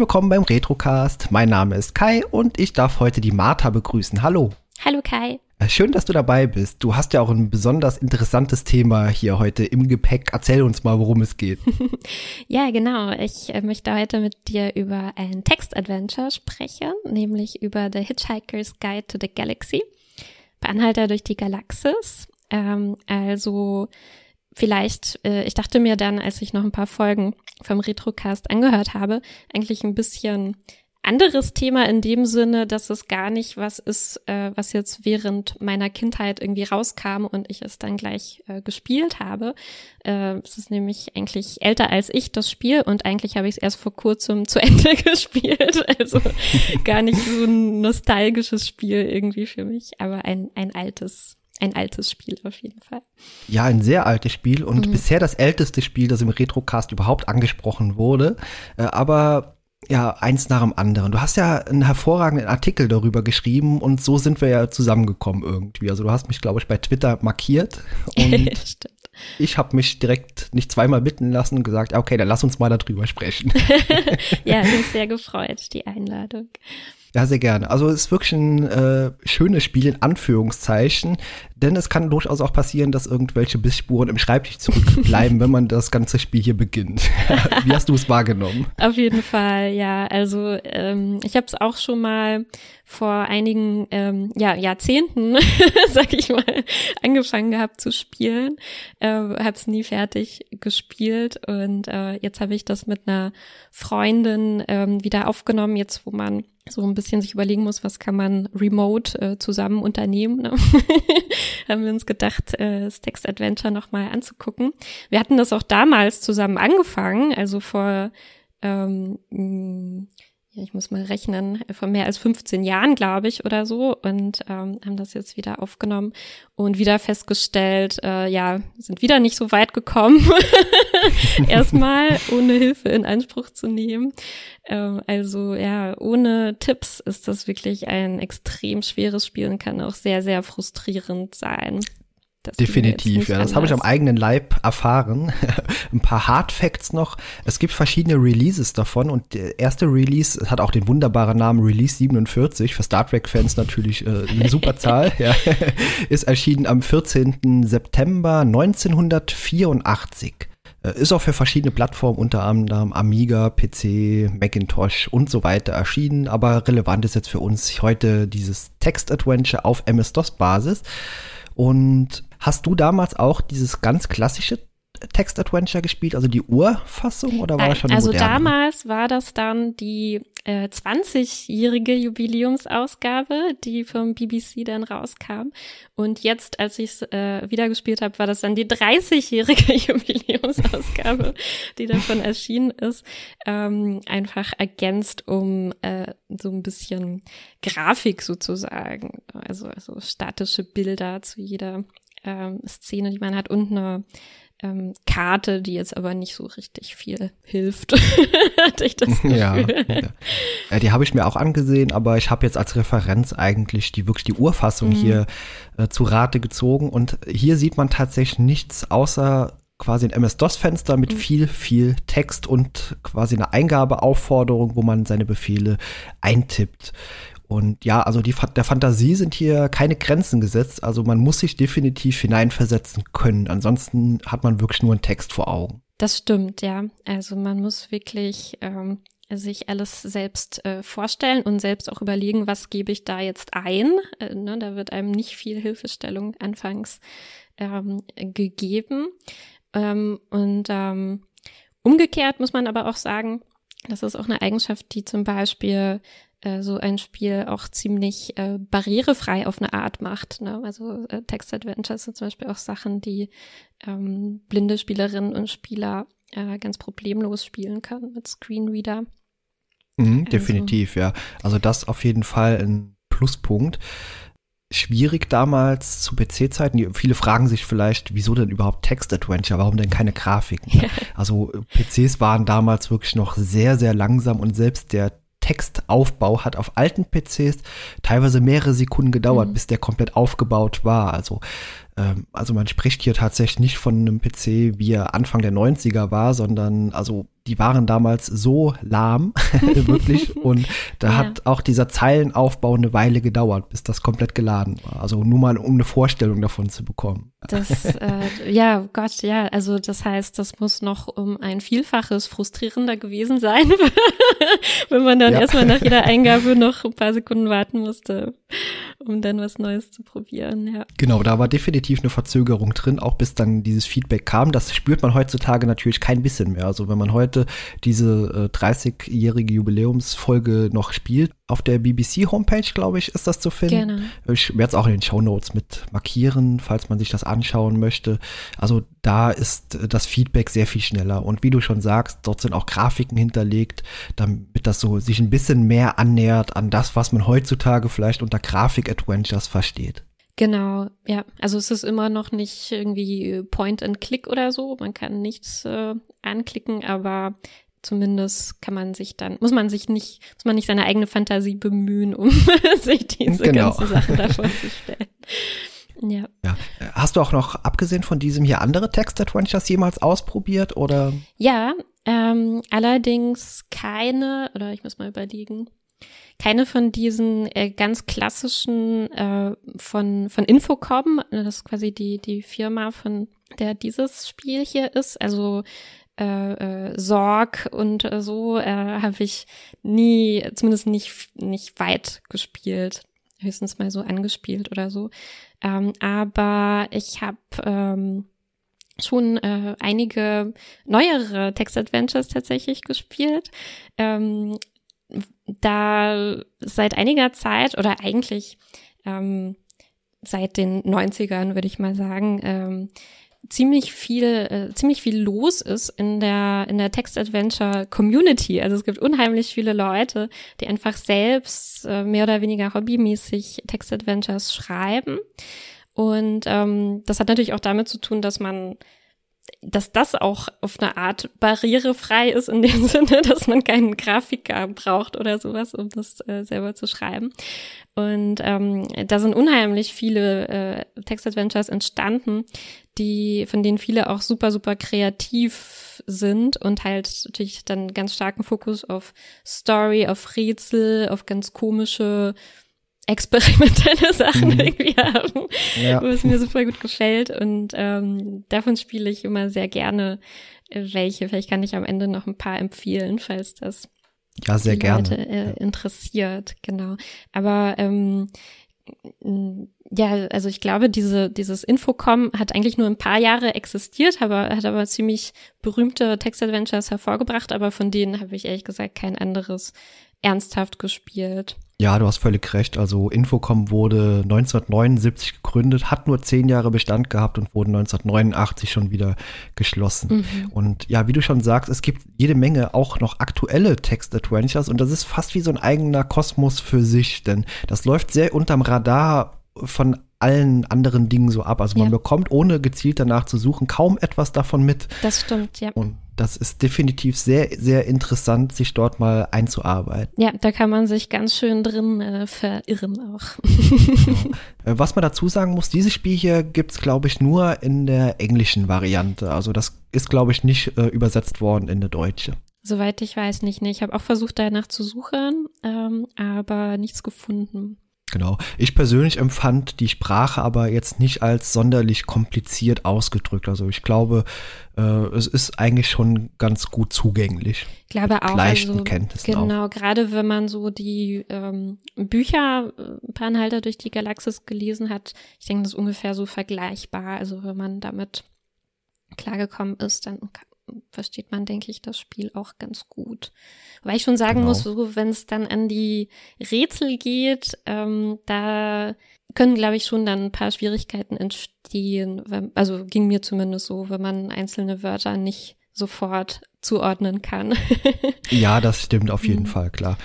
Willkommen beim Retrocast. Mein Name ist Kai und ich darf heute die Martha begrüßen. Hallo. Hallo Kai. Äh, Schön, dass du dabei bist. Du hast ja auch ein besonders interessantes Thema hier heute im Gepäck. Erzähl uns mal, worum es geht. Ja, genau. Ich äh, möchte heute mit dir über ein Text-Adventure sprechen, nämlich über The Hitchhiker's Guide to the Galaxy. Bei Anhalter durch die Galaxis. Ähm, also vielleicht, äh, ich dachte mir dann, als ich noch ein paar Folgen vom Retrocast angehört habe, eigentlich ein bisschen anderes Thema in dem Sinne, dass es gar nicht was ist, äh, was jetzt während meiner Kindheit irgendwie rauskam und ich es dann gleich äh, gespielt habe. Äh, es ist nämlich eigentlich älter als ich, das Spiel, und eigentlich habe ich es erst vor kurzem zu Ende gespielt. Also gar nicht so ein nostalgisches Spiel irgendwie für mich, aber ein, ein altes ein altes Spiel auf jeden Fall. Ja, ein sehr altes Spiel und Mhm. bisher das älteste Spiel, das im Retrocast überhaupt angesprochen wurde. Äh, aber ja, eins nach dem anderen. Du hast ja einen hervorragenden Artikel darüber geschrieben und so sind wir ja zusammengekommen irgendwie. Also du hast mich, glaube ich, bei Twitter markiert und Stimmt. ich habe mich direkt nicht zweimal bitten lassen und gesagt, okay, dann lass uns mal darüber sprechen. Ja, mich sehr gefreut, die Einladung. Ja, sehr gerne. Also es ist wirklich ein äh, schönes Spiel in Anführungszeichen, denn es kann durchaus auch passieren, dass irgendwelche Bissspuren im Schreibtisch zurückbleiben, wenn man das ganze Spiel hier beginnt. Wie hast du es wahrgenommen? Auf jeden Fall, ja. Also ähm, ich habe es auch schon mal vor einigen ähm, ja, Jahrzehnten, sag ich mal, angefangen gehabt zu spielen. Äh, habe es nie fertig gespielt und äh, jetzt habe ich das mit einer Freundin ähm, wieder aufgenommen, jetzt wo man so ein bisschen sich überlegen muss, was kann man remote äh, zusammen unternehmen. Ne? haben wir uns gedacht, äh, das Text-Adventure nochmal anzugucken. Wir hatten das auch damals zusammen angefangen, also vor ähm, ja, ich muss mal rechnen, vor mehr als 15 Jahren, glaube ich, oder so, und ähm, haben das jetzt wieder aufgenommen und wieder festgestellt, äh, ja, sind wieder nicht so weit gekommen, erstmal ohne Hilfe in Anspruch zu nehmen. Ähm, also ja, ohne Tipps ist das wirklich ein extrem schweres Spiel und kann auch sehr, sehr frustrierend sein. Das Definitiv, ja. Das habe ich am eigenen Leib erfahren. Ein paar Hard Facts noch. Es gibt verschiedene Releases davon und der erste Release hat auch den wunderbaren Namen Release 47, für Star Trek-Fans natürlich äh, eine super Zahl, ja, ist erschienen am 14. September 1984. Äh, Ist auch für verschiedene Plattformen, unter anderem Amiga, PC, Macintosh und so weiter erschienen, aber relevant ist jetzt für uns heute dieses Text-Adventure auf MS-DOS-Basis. Und hast du damals auch dieses ganz klassische Text-Adventure gespielt, also die Urfassung oder war Nein, das schon also moderne? damals war das dann die äh, 20-jährige Jubiläumsausgabe, die vom BBC dann rauskam. Und jetzt, als ich es äh, wieder gespielt habe, war das dann die 30-jährige Jubiläumsausgabe, die davon erschienen ist. Ähm, einfach ergänzt um äh, so ein bisschen Grafik sozusagen. Also, also statische Bilder zu jeder ähm, Szene, die man hat und eine ähm, Karte, die jetzt aber nicht so richtig viel hilft, hatte ich das Gefühl. Ja, ja. Äh, die habe ich mir auch angesehen, aber ich habe jetzt als Referenz eigentlich die wirklich die Urfassung Mhm. hier äh, zu Rate gezogen und hier sieht man tatsächlich nichts außer quasi ein MS-DOS-Fenster mit Mhm. viel, viel Text und quasi eine Eingabeaufforderung, wo man seine Befehle eintippt. Und ja, also die, der Fantasie sind hier keine Grenzen gesetzt. Also man muss sich definitiv hineinversetzen können. Ansonsten hat man wirklich nur einen Text vor Augen. Das stimmt, ja. Also man muss wirklich ähm, sich alles selbst äh, vorstellen und selbst auch überlegen, was gebe ich da jetzt ein. Äh, ne, da wird einem nicht viel Hilfestellung anfangs ähm, gegeben. Ähm, und ähm, umgekehrt muss man aber auch sagen, das ist auch eine Eigenschaft, die zum Beispiel äh, so ein Spiel auch ziemlich äh, barrierefrei auf eine Art macht. Ne? Also äh, Text-Adventures sind zum Beispiel auch Sachen, die ähm, blinde Spielerinnen und Spieler äh, ganz problemlos spielen können mit Screenreader. Mhm, also. definitiv, ja. Also das auf jeden Fall ein Pluspunkt. Schwierig damals zu PC-Zeiten. Viele fragen sich vielleicht, wieso denn überhaupt Text-Adventure? Warum denn keine Grafiken? Ja. Also PCs waren damals wirklich noch sehr, sehr langsam und selbst der Textaufbau hat auf alten PCs teilweise mehrere Sekunden gedauert, mhm. bis der komplett aufgebaut war. Also ähm, also man spricht hier tatsächlich nicht von einem PC, wie er Anfang der 90er war, sondern also die waren damals so lahm, wirklich. Und da ja. hat auch dieser Zeilenaufbau eine Weile gedauert, bis das komplett geladen war. Also nur mal, um eine Vorstellung davon zu bekommen. Das, äh, ja, Gott, ja. Also das heißt, das muss noch um ein Vielfaches frustrierender gewesen sein, wenn man dann ja. erstmal nach jeder Eingabe noch ein paar Sekunden warten musste, um dann was Neues zu probieren. Ja. Genau, da war definitiv eine Verzögerung drin, auch bis dann dieses Feedback kam. Das spürt man heutzutage natürlich kein bisschen mehr. Also wenn man heute diese äh, 30-jährige Jubiläumsfolge noch spielt. Auf der BBC-Homepage, glaube ich, ist das zu finden. Gerne. Ich werde es auch in den Show Notes mit markieren, falls man sich das anschauen möchte. Also da ist das Feedback sehr viel schneller. Und wie du schon sagst, dort sind auch Grafiken hinterlegt, damit das so sich ein bisschen mehr annähert an das, was man heutzutage vielleicht unter Grafik-Adventures versteht. Genau, ja. Also es ist immer noch nicht irgendwie Point and Click oder so. Man kann nichts äh, anklicken, aber zumindest kann man sich dann, muss man sich nicht, muss man nicht seine eigene Fantasie bemühen, um sich diese genau. ganzen Sachen da vorzustellen. Ja. ja. Hast du auch noch, abgesehen von diesem hier, andere Text-Adventures jemals ausprobiert oder? Ja, ähm, allerdings keine, oder ich muss mal überlegen keine von diesen äh, ganz klassischen äh, von, von Infocom, das ist quasi die, die Firma, von der dieses Spiel hier ist. Also äh, äh, Sorg und äh, so äh, habe ich nie, zumindest nicht, nicht weit gespielt. Höchstens mal so angespielt oder so. Ähm, aber ich habe ähm, schon äh, einige neuere Text-Adventures tatsächlich gespielt. Ähm, da seit einiger Zeit oder eigentlich ähm, seit den 90ern, würde ich mal sagen, ähm, ziemlich viel, äh, ziemlich viel los ist in der, in der Text-Adventure Community. Also es gibt unheimlich viele Leute, die einfach selbst äh, mehr oder weniger hobbymäßig Text-Adventures schreiben. Und ähm, das hat natürlich auch damit zu tun, dass man dass das auch auf eine Art barrierefrei ist, in dem Sinne, dass man keinen Grafiker braucht oder sowas, um das äh, selber zu schreiben. Und ähm, da sind unheimlich viele äh, Text-Adventures entstanden, die, von denen viele auch super, super kreativ sind und halt natürlich dann ganz starken Fokus auf Story, auf Rätsel, auf ganz komische experimentelle Sachen mhm. irgendwie haben, ja. wo es mir super gut gefällt. Und ähm, davon spiele ich immer sehr gerne äh, welche. Vielleicht kann ich am Ende noch ein paar empfehlen, falls das ja, sehr die Leute, gerne. Äh, interessiert. Genau. Aber ähm, ja, also ich glaube, diese, dieses Infocom hat eigentlich nur ein paar Jahre existiert, aber hat aber ziemlich berühmte Text-Adventures hervorgebracht, aber von denen habe ich ehrlich gesagt kein anderes ernsthaft gespielt. Ja, du hast völlig recht. Also Infocom wurde 1979 gegründet, hat nur zehn Jahre Bestand gehabt und wurde 1989 schon wieder geschlossen. Mhm. Und ja, wie du schon sagst, es gibt jede Menge auch noch aktuelle Text-Adventures und das ist fast wie so ein eigener Kosmos für sich, denn das läuft sehr unterm Radar von allen anderen Dingen so ab. Also man ja. bekommt, ohne gezielt danach zu suchen, kaum etwas davon mit. Das stimmt, ja. Und das ist definitiv sehr, sehr interessant, sich dort mal einzuarbeiten. Ja, da kann man sich ganz schön drin äh, verirren auch. Äh, was man dazu sagen muss, dieses Spiel hier gibt es, glaube ich, nur in der englischen Variante. Also das ist, glaube ich, nicht äh, übersetzt worden in der deutsche. Soweit ich weiß nicht. Nee, ich habe auch versucht, danach zu suchen, ähm, aber nichts gefunden. Genau. Ich persönlich empfand die Sprache aber jetzt nicht als sonderlich kompliziert ausgedrückt. Also ich glaube, äh, es ist eigentlich schon ganz gut zugänglich. Ich glaube auch. Leichten also, Kenntnissen genau, auch. gerade wenn man so die ähm, Bücher äh, Panhalter durch die Galaxis gelesen hat, ich denke, das ist ungefähr so vergleichbar. Also wenn man damit klargekommen ist, dann versteht man, denke ich, das Spiel auch ganz gut. Weil ich schon sagen genau. muss, so, wenn es dann an die Rätsel geht, ähm, da können, glaube ich, schon dann ein paar Schwierigkeiten entstehen. Wenn, also ging mir zumindest so, wenn man einzelne Wörter nicht sofort zuordnen kann. ja, das stimmt auf jeden mhm. Fall, klar.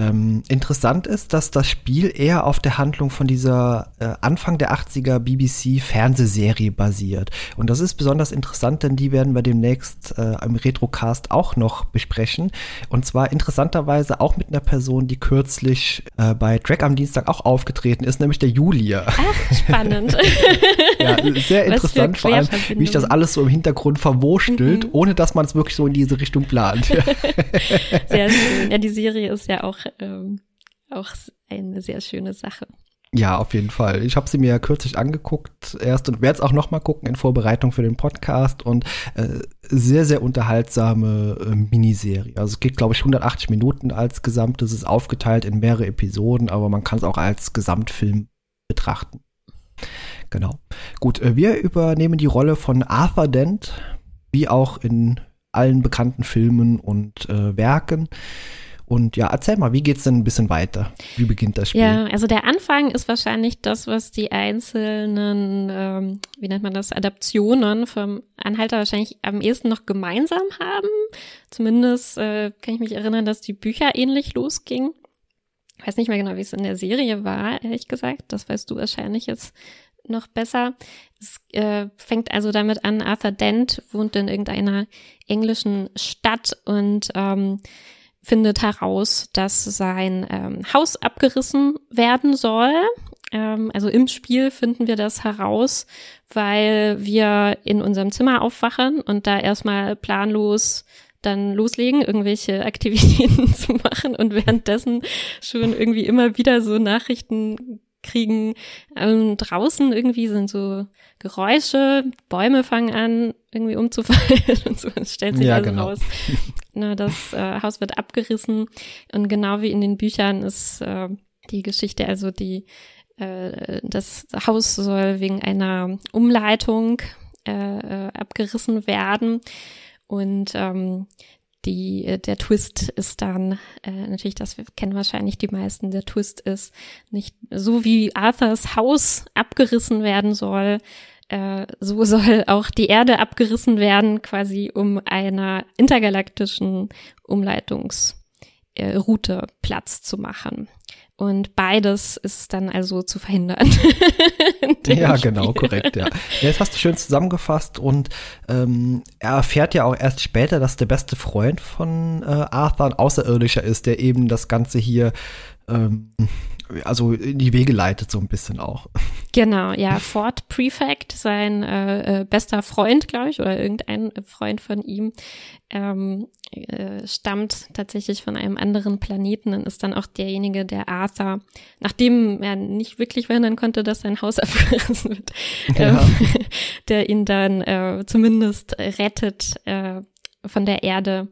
Ähm, interessant ist, dass das Spiel eher auf der Handlung von dieser äh, Anfang der 80er BBC-Fernsehserie basiert. Und das ist besonders interessant, denn die werden wir demnächst äh, im Retrocast auch noch besprechen. Und zwar interessanterweise auch mit einer Person, die kürzlich äh, bei Track am Dienstag auch aufgetreten ist, nämlich der Julia. Ach, spannend. ja, sehr interessant, vor allem, wie ich das alles so im Hintergrund verwurstelt, mhm. ohne dass man es wirklich so in diese Richtung plant. sehr schön. Ja, die Serie ist ja auch ähm, auch eine sehr schöne Sache. Ja, auf jeden Fall. Ich habe sie mir kürzlich angeguckt erst und werde es auch noch mal gucken in Vorbereitung für den Podcast und äh, sehr, sehr unterhaltsame äh, Miniserie. Also es geht, glaube ich, 180 Minuten als Gesamtes, ist aufgeteilt in mehrere Episoden, aber man kann es auch als Gesamtfilm betrachten. Genau. Gut, äh, wir übernehmen die Rolle von Arthur Dent, wie auch in allen bekannten Filmen und äh, Werken. Und ja, erzähl mal, wie geht's denn ein bisschen weiter? Wie beginnt das Spiel? Ja, also der Anfang ist wahrscheinlich das, was die einzelnen, ähm, wie nennt man das, Adaptionen vom Anhalter wahrscheinlich am ehesten noch gemeinsam haben. Zumindest äh, kann ich mich erinnern, dass die Bücher ähnlich losgingen. Ich weiß nicht mehr genau, wie es in der Serie war, ehrlich gesagt. Das weißt du wahrscheinlich jetzt noch besser. Es äh, fängt also damit an, Arthur Dent wohnt in irgendeiner englischen Stadt und ähm, findet heraus, dass sein ähm, Haus abgerissen werden soll. Ähm, also im Spiel finden wir das heraus, weil wir in unserem Zimmer aufwachen und da erstmal planlos dann loslegen, irgendwelche Aktivitäten zu machen und währenddessen schon irgendwie immer wieder so Nachrichten kriegen. Ähm, draußen irgendwie sind so Geräusche, Bäume fangen an, irgendwie umzufallen und so. Es stellt sich ja, also genau. raus. Na, das äh, Haus wird abgerissen und genau wie in den Büchern ist äh, die Geschichte, also die äh, das Haus soll wegen einer Umleitung äh, äh abgerissen werden und ähm, die, äh, der Twist ist dann, äh, natürlich, das kennen wahrscheinlich die meisten, der Twist ist nicht so wie Arthurs Haus abgerissen werden soll, äh, so soll auch die Erde abgerissen werden, quasi um einer intergalaktischen Umleitungsroute äh, Platz zu machen. Und beides ist dann also zu verhindern. ja, Spiel. genau, korrekt, ja. ja. Das hast du schön zusammengefasst und ähm, er erfährt ja auch erst später, dass der beste Freund von äh, Arthur ein Außerirdischer ist, der eben das Ganze hier ähm, also in die Wege leitet, so ein bisschen auch. Genau, ja, Ford Prefect, sein äh, äh, bester Freund, glaube ich, oder irgendein Freund von ihm, ähm, äh, stammt tatsächlich von einem anderen Planeten und ist dann auch derjenige, der Arthur, nachdem er nicht wirklich verhindern konnte, dass sein Haus abgerissen wird, ja. ähm, der ihn dann äh, zumindest rettet äh, von der Erde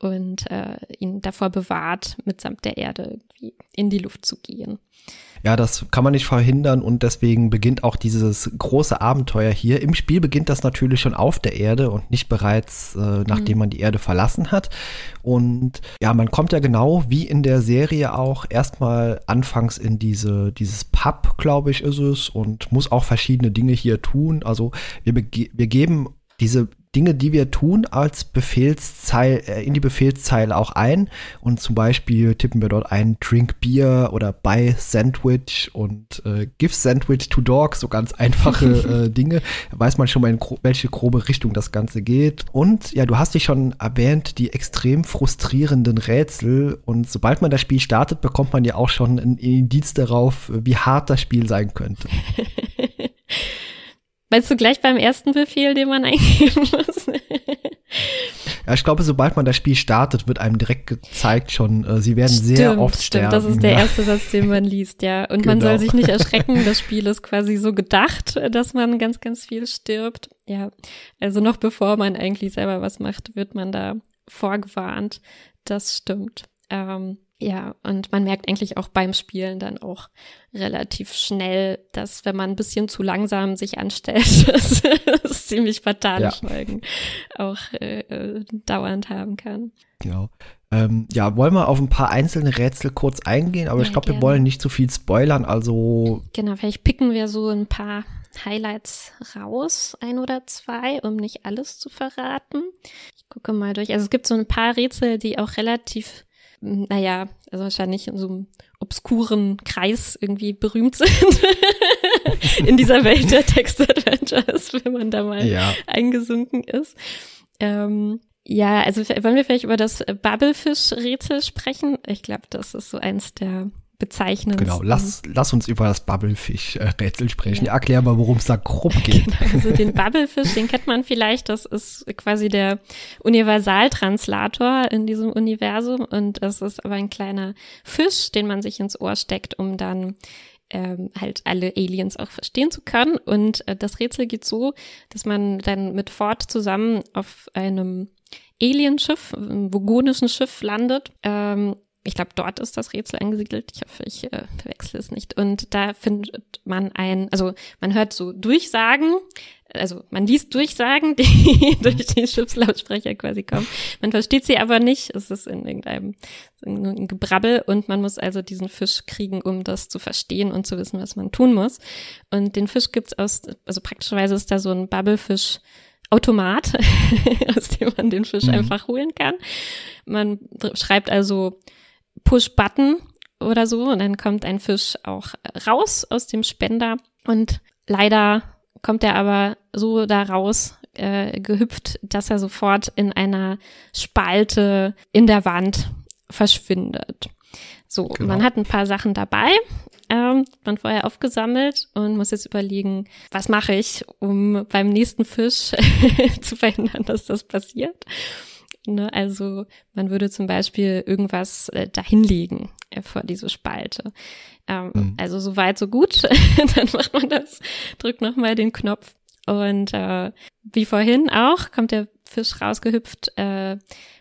und äh, ihn davor bewahrt, mitsamt der Erde irgendwie in die Luft zu gehen. Ja, das kann man nicht verhindern und deswegen beginnt auch dieses große Abenteuer hier. Im Spiel beginnt das natürlich schon auf der Erde und nicht bereits, äh, nachdem mhm. man die Erde verlassen hat. Und ja, man kommt ja genau wie in der Serie auch erstmal anfangs in diese, dieses Pub, glaube ich, ist es, und muss auch verschiedene Dinge hier tun. Also wir, wir geben diese Dinge, die wir tun, als Befehlszeile, äh, in die Befehlszeile auch ein. Und zum Beispiel tippen wir dort ein Drink Beer oder Buy Sandwich und äh, Give Sandwich to Dog, so ganz einfache äh, Dinge. weiß man schon mal, in gro welche grobe Richtung das Ganze geht. Und ja, du hast dich schon erwähnt, die extrem frustrierenden Rätsel. Und sobald man das Spiel startet, bekommt man ja auch schon ein Indiz darauf, wie hart das Spiel sein könnte. Meinst du gleich beim ersten Befehl, den man eingeben muss? ja, ich glaube, sobald man das Spiel startet, wird einem direkt gezeigt schon, äh, sie werden stimmt, sehr oft stimmt, sterben. Das ist der ja. erste Satz, den man liest, ja. Und genau. man soll genau. sich nicht erschrecken. Das Spiel ist quasi so gedacht, dass man ganz, ganz viel stirbt. Ja, also noch bevor man eigentlich selber was macht, wird man da vorgewarnt. Das stimmt. Ähm, ja, und man merkt eigentlich auch beim Spielen dann auch relativ schnell, dass wenn man ein bisschen zu langsam sich anstellt, dass es ziemlich fatale ja. Folgen auch äh, äh, dauernd haben kann. Genau. Ähm, ja, wollen wir auf ein paar einzelne Rätsel kurz eingehen, aber ja, ich glaube, wir wollen nicht zu viel spoilern, also. Genau, vielleicht picken wir so ein paar Highlights raus, ein oder zwei, um nicht alles zu verraten. Ich gucke mal durch. Also es gibt so ein paar Rätsel, die auch relativ, naja, also wahrscheinlich in so einem obskuren Kreis irgendwie berühmt sind in dieser Welt der Text-Adventures, wenn man da mal ja. eingesunken ist. Ähm, ja, also wollen wir vielleicht über das Bubblefish-Rätsel sprechen? Ich glaube, das ist so eins der bezeichnend. Genau, lass, lass uns über das Bubblefish-Rätsel sprechen. Ja. Erklär mal, worum es da grob geht. Genau, also den Bubblefish, den kennt man vielleicht. Das ist quasi der Universaltranslator in diesem Universum. Und das ist aber ein kleiner Fisch, den man sich ins Ohr steckt, um dann ähm, halt alle Aliens auch verstehen zu können. Und äh, das Rätsel geht so, dass man dann mit Ford zusammen auf einem Alienschiff, einem vogonischen Schiff landet. Ähm, ich glaube, dort ist das Rätsel angesiedelt. Ich hoffe, ich äh, verwechsel es nicht. Und da findet man ein, also man hört so Durchsagen, also man liest Durchsagen, die durch die Schiffslautsprecher quasi kommen. Man versteht sie aber nicht. Es ist in irgendeinem in ein Gebrabbel und man muss also diesen Fisch kriegen, um das zu verstehen und zu wissen, was man tun muss. Und den Fisch gibt's aus, also praktischerweise ist da so ein Bubblefisch Automat, aus dem man den Fisch mhm. einfach holen kann. Man schreibt also Push-Button oder so und dann kommt ein Fisch auch raus aus dem Spender und leider kommt er aber so da raus äh, gehüpft, dass er sofort in einer Spalte in der Wand verschwindet. So, genau. man hat ein paar Sachen dabei, ähm, man vorher aufgesammelt und muss jetzt überlegen, was mache ich, um beim nächsten Fisch zu verhindern, dass das passiert. Ne? Also man würde zum Beispiel irgendwas äh, dahinlegen äh, vor diese Spalte. Ähm, mhm. Also so weit, so gut. Dann macht man das, drückt nochmal den Knopf und äh, wie vorhin auch kommt der Fisch rausgehüpft, äh,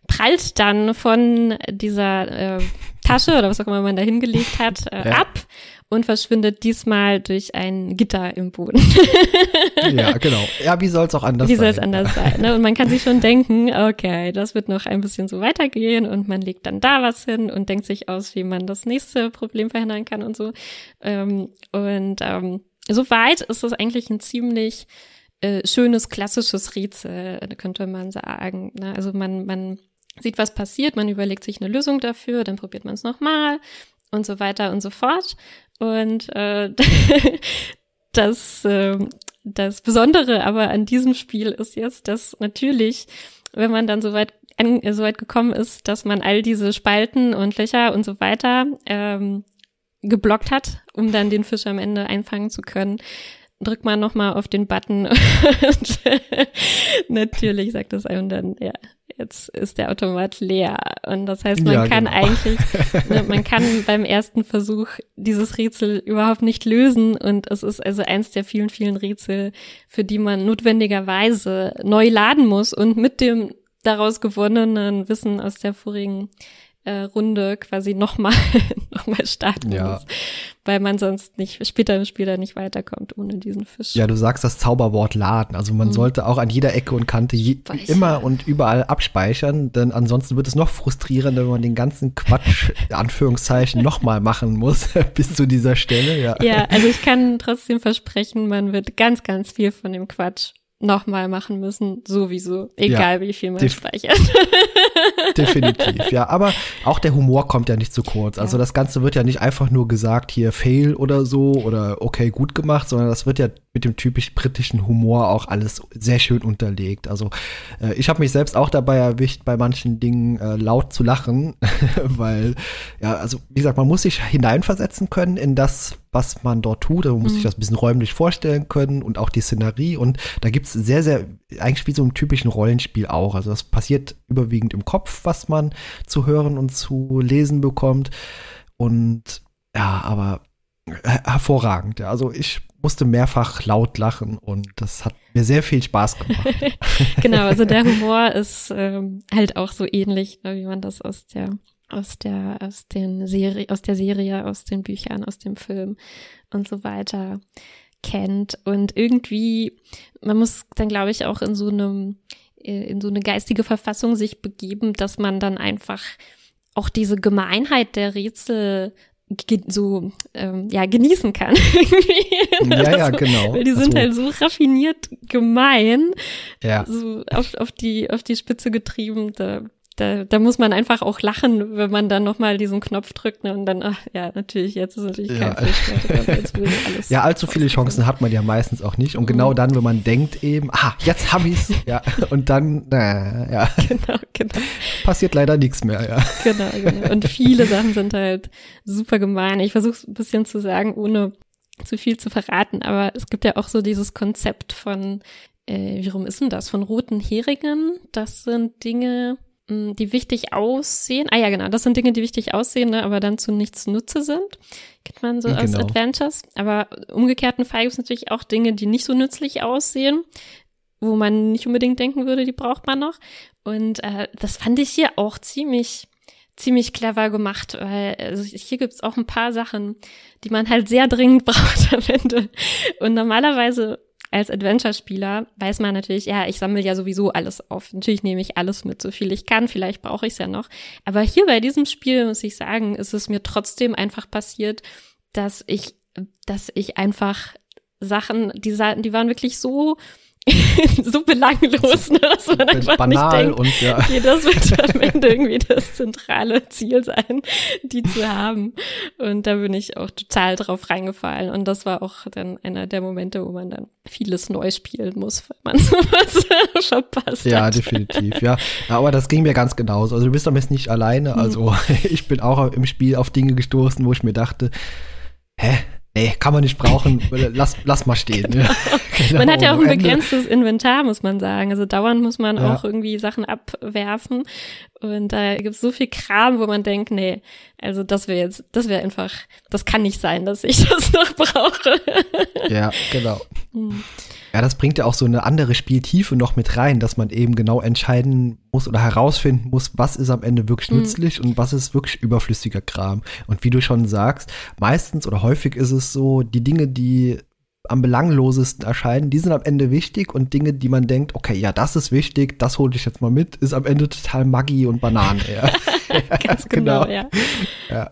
prallt dann von dieser äh, Tasche oder was auch immer man da hingelegt hat, äh, ja. ab und verschwindet diesmal durch ein Gitter im Boden. ja, genau. Ja, wie soll es auch anders wie sein? Wie soll es anders sein? Ne? Und man kann sich schon denken, okay, das wird noch ein bisschen so weitergehen und man legt dann da was hin und denkt sich aus, wie man das nächste Problem verhindern kann und so. Ähm, und ähm, soweit ist es eigentlich ein ziemlich äh, schönes klassisches Rätsel, könnte man sagen. Ne? Also man, man sieht, was passiert, man überlegt sich eine Lösung dafür, dann probiert man es nochmal und so weiter und so fort. Und äh, das, äh, das Besondere aber an diesem Spiel ist jetzt, dass natürlich, wenn man dann so weit, an, so weit gekommen ist, dass man all diese Spalten und Löcher und so weiter ähm, geblockt hat, um dann den Fisch am Ende einfangen zu können, drückt man nochmal auf den Button und natürlich sagt das einem dann, ja, jetzt ist der Automat leer. Und das heißt, man ja, kann genau. eigentlich, ne, man kann beim ersten Versuch dieses Rätsel überhaupt nicht lösen. Und es ist also eins der vielen, vielen Rätsel, für die man notwendigerweise neu laden muss und mit dem daraus gewonnenen Wissen aus der vorigen äh, Runde quasi nochmal noch mal starten ja. muss, weil man sonst nicht später im Spiel dann nicht weiterkommt ohne diesen Fisch. Ja, du sagst das Zauberwort laden. Also man mhm. sollte auch an jeder Ecke und Kante je, immer und überall abspeichern, denn ansonsten wird es noch frustrierender, wenn man den ganzen Quatsch, Anführungszeichen, nochmal machen muss bis zu dieser Stelle. Ja. ja, also ich kann trotzdem versprechen, man wird ganz, ganz viel von dem Quatsch nochmal machen müssen, sowieso, egal ja, wie viel man speichert. Definitiv, ja. Aber auch der Humor kommt ja nicht zu kurz. Also ja. das Ganze wird ja nicht einfach nur gesagt, hier Fail oder so oder okay, gut gemacht, sondern das wird ja mit dem typisch britischen Humor auch alles sehr schön unterlegt. Also äh, ich habe mich selbst auch dabei erwischt, bei manchen Dingen äh, laut zu lachen, weil, ja, also wie gesagt, man muss sich hineinversetzen können in das, was man dort tut. Man muss mhm. sich das ein bisschen räumlich vorstellen können und auch die Szenerie. Und da gibt es sehr, sehr, eigentlich wie so im typischen Rollenspiel auch. Also das passiert überwiegend im Kopf, was man zu hören und zu lesen bekommt. Und ja, aber hervorragend. Ja. Also ich musste mehrfach laut lachen und das hat mir sehr viel Spaß gemacht. genau, also der Humor ist ähm, halt auch so ähnlich, ne, wie man das aus der aus der aus den Serie aus der Serie, aus den Büchern, aus dem Film und so weiter kennt und irgendwie man muss dann glaube ich auch in so einem äh, in so eine geistige Verfassung sich begeben, dass man dann einfach auch diese Gemeinheit der Rätsel so ähm, ja genießen kann. ja, ja, genau. Weil die sind also, halt so raffiniert gemein, ja. so auf, auf die auf die Spitze getrieben. Da da, da muss man einfach auch lachen, wenn man dann nochmal diesen Knopf drückt ne, und dann, ach ja, natürlich, jetzt ist natürlich kein ja. Fisch mehr ja, allzu viele Chancen hat man ja meistens auch nicht. Und genau mhm. dann, wenn man denkt eben, ah, jetzt hab ich's, ja, und dann, na, ja. Genau, genau. Passiert leider nichts mehr, ja. Genau, genau. Und viele Sachen sind halt super gemein. Ich versuche es ein bisschen zu sagen, ohne zu viel zu verraten, aber es gibt ja auch so dieses Konzept von, äh, wie rum ist denn das? Von roten Heringen. Das sind Dinge, die wichtig aussehen. Ah ja, genau, das sind Dinge, die wichtig aussehen, ne, aber dann zu nichts Nutze sind. Kennt man so genau. aus Adventures. Aber umgekehrten Fall gibt es natürlich auch Dinge, die nicht so nützlich aussehen, wo man nicht unbedingt denken würde, die braucht man noch. Und äh, das fand ich hier auch ziemlich ziemlich clever gemacht, weil also hier gibt's auch ein paar Sachen, die man halt sehr dringend braucht am Ende. Und normalerweise als Adventure-Spieler weiß man natürlich, ja, ich sammle ja sowieso alles auf. Natürlich nehme ich alles mit, so viel ich kann. Vielleicht brauche ich es ja noch. Aber hier bei diesem Spiel muss ich sagen, ist es mir trotzdem einfach passiert, dass ich, dass ich einfach Sachen, die, die waren wirklich so so belanglos, ne, dass man einfach Banal nicht denkt, und, ja. okay, das wird am Ende irgendwie das zentrale Ziel sein, die zu haben. Und da bin ich auch total drauf reingefallen. Und das war auch dann einer der Momente, wo man dann vieles neu spielen muss, weil man sowas verpasst ja, hat. Definitiv, ja. Aber das ging mir ganz genauso. Also du bist damit nicht alleine. Also mhm. ich bin auch im Spiel auf Dinge gestoßen, wo ich mir dachte, hä, nee, kann man nicht brauchen, lass, lass mal stehen. Ja. Genau, man hat ja auch ein begrenztes Inventar, muss man sagen. Also dauernd muss man ja. auch irgendwie Sachen abwerfen. Und da gibt es so viel Kram, wo man denkt, nee, also das wäre jetzt, das wäre einfach, das kann nicht sein, dass ich das noch brauche. Ja, genau. Hm. Ja, das bringt ja auch so eine andere Spieltiefe noch mit rein, dass man eben genau entscheiden muss oder herausfinden muss, was ist am Ende wirklich mhm. nützlich und was ist wirklich überflüssiger Kram. Und wie du schon sagst, meistens oder häufig ist es so, die Dinge, die am belanglosesten erscheinen, die sind am Ende wichtig und Dinge, die man denkt, okay, ja, das ist wichtig, das hole ich jetzt mal mit, ist am Ende total Maggi und Banane. Ja. Ganz genau, genau, ja. ja.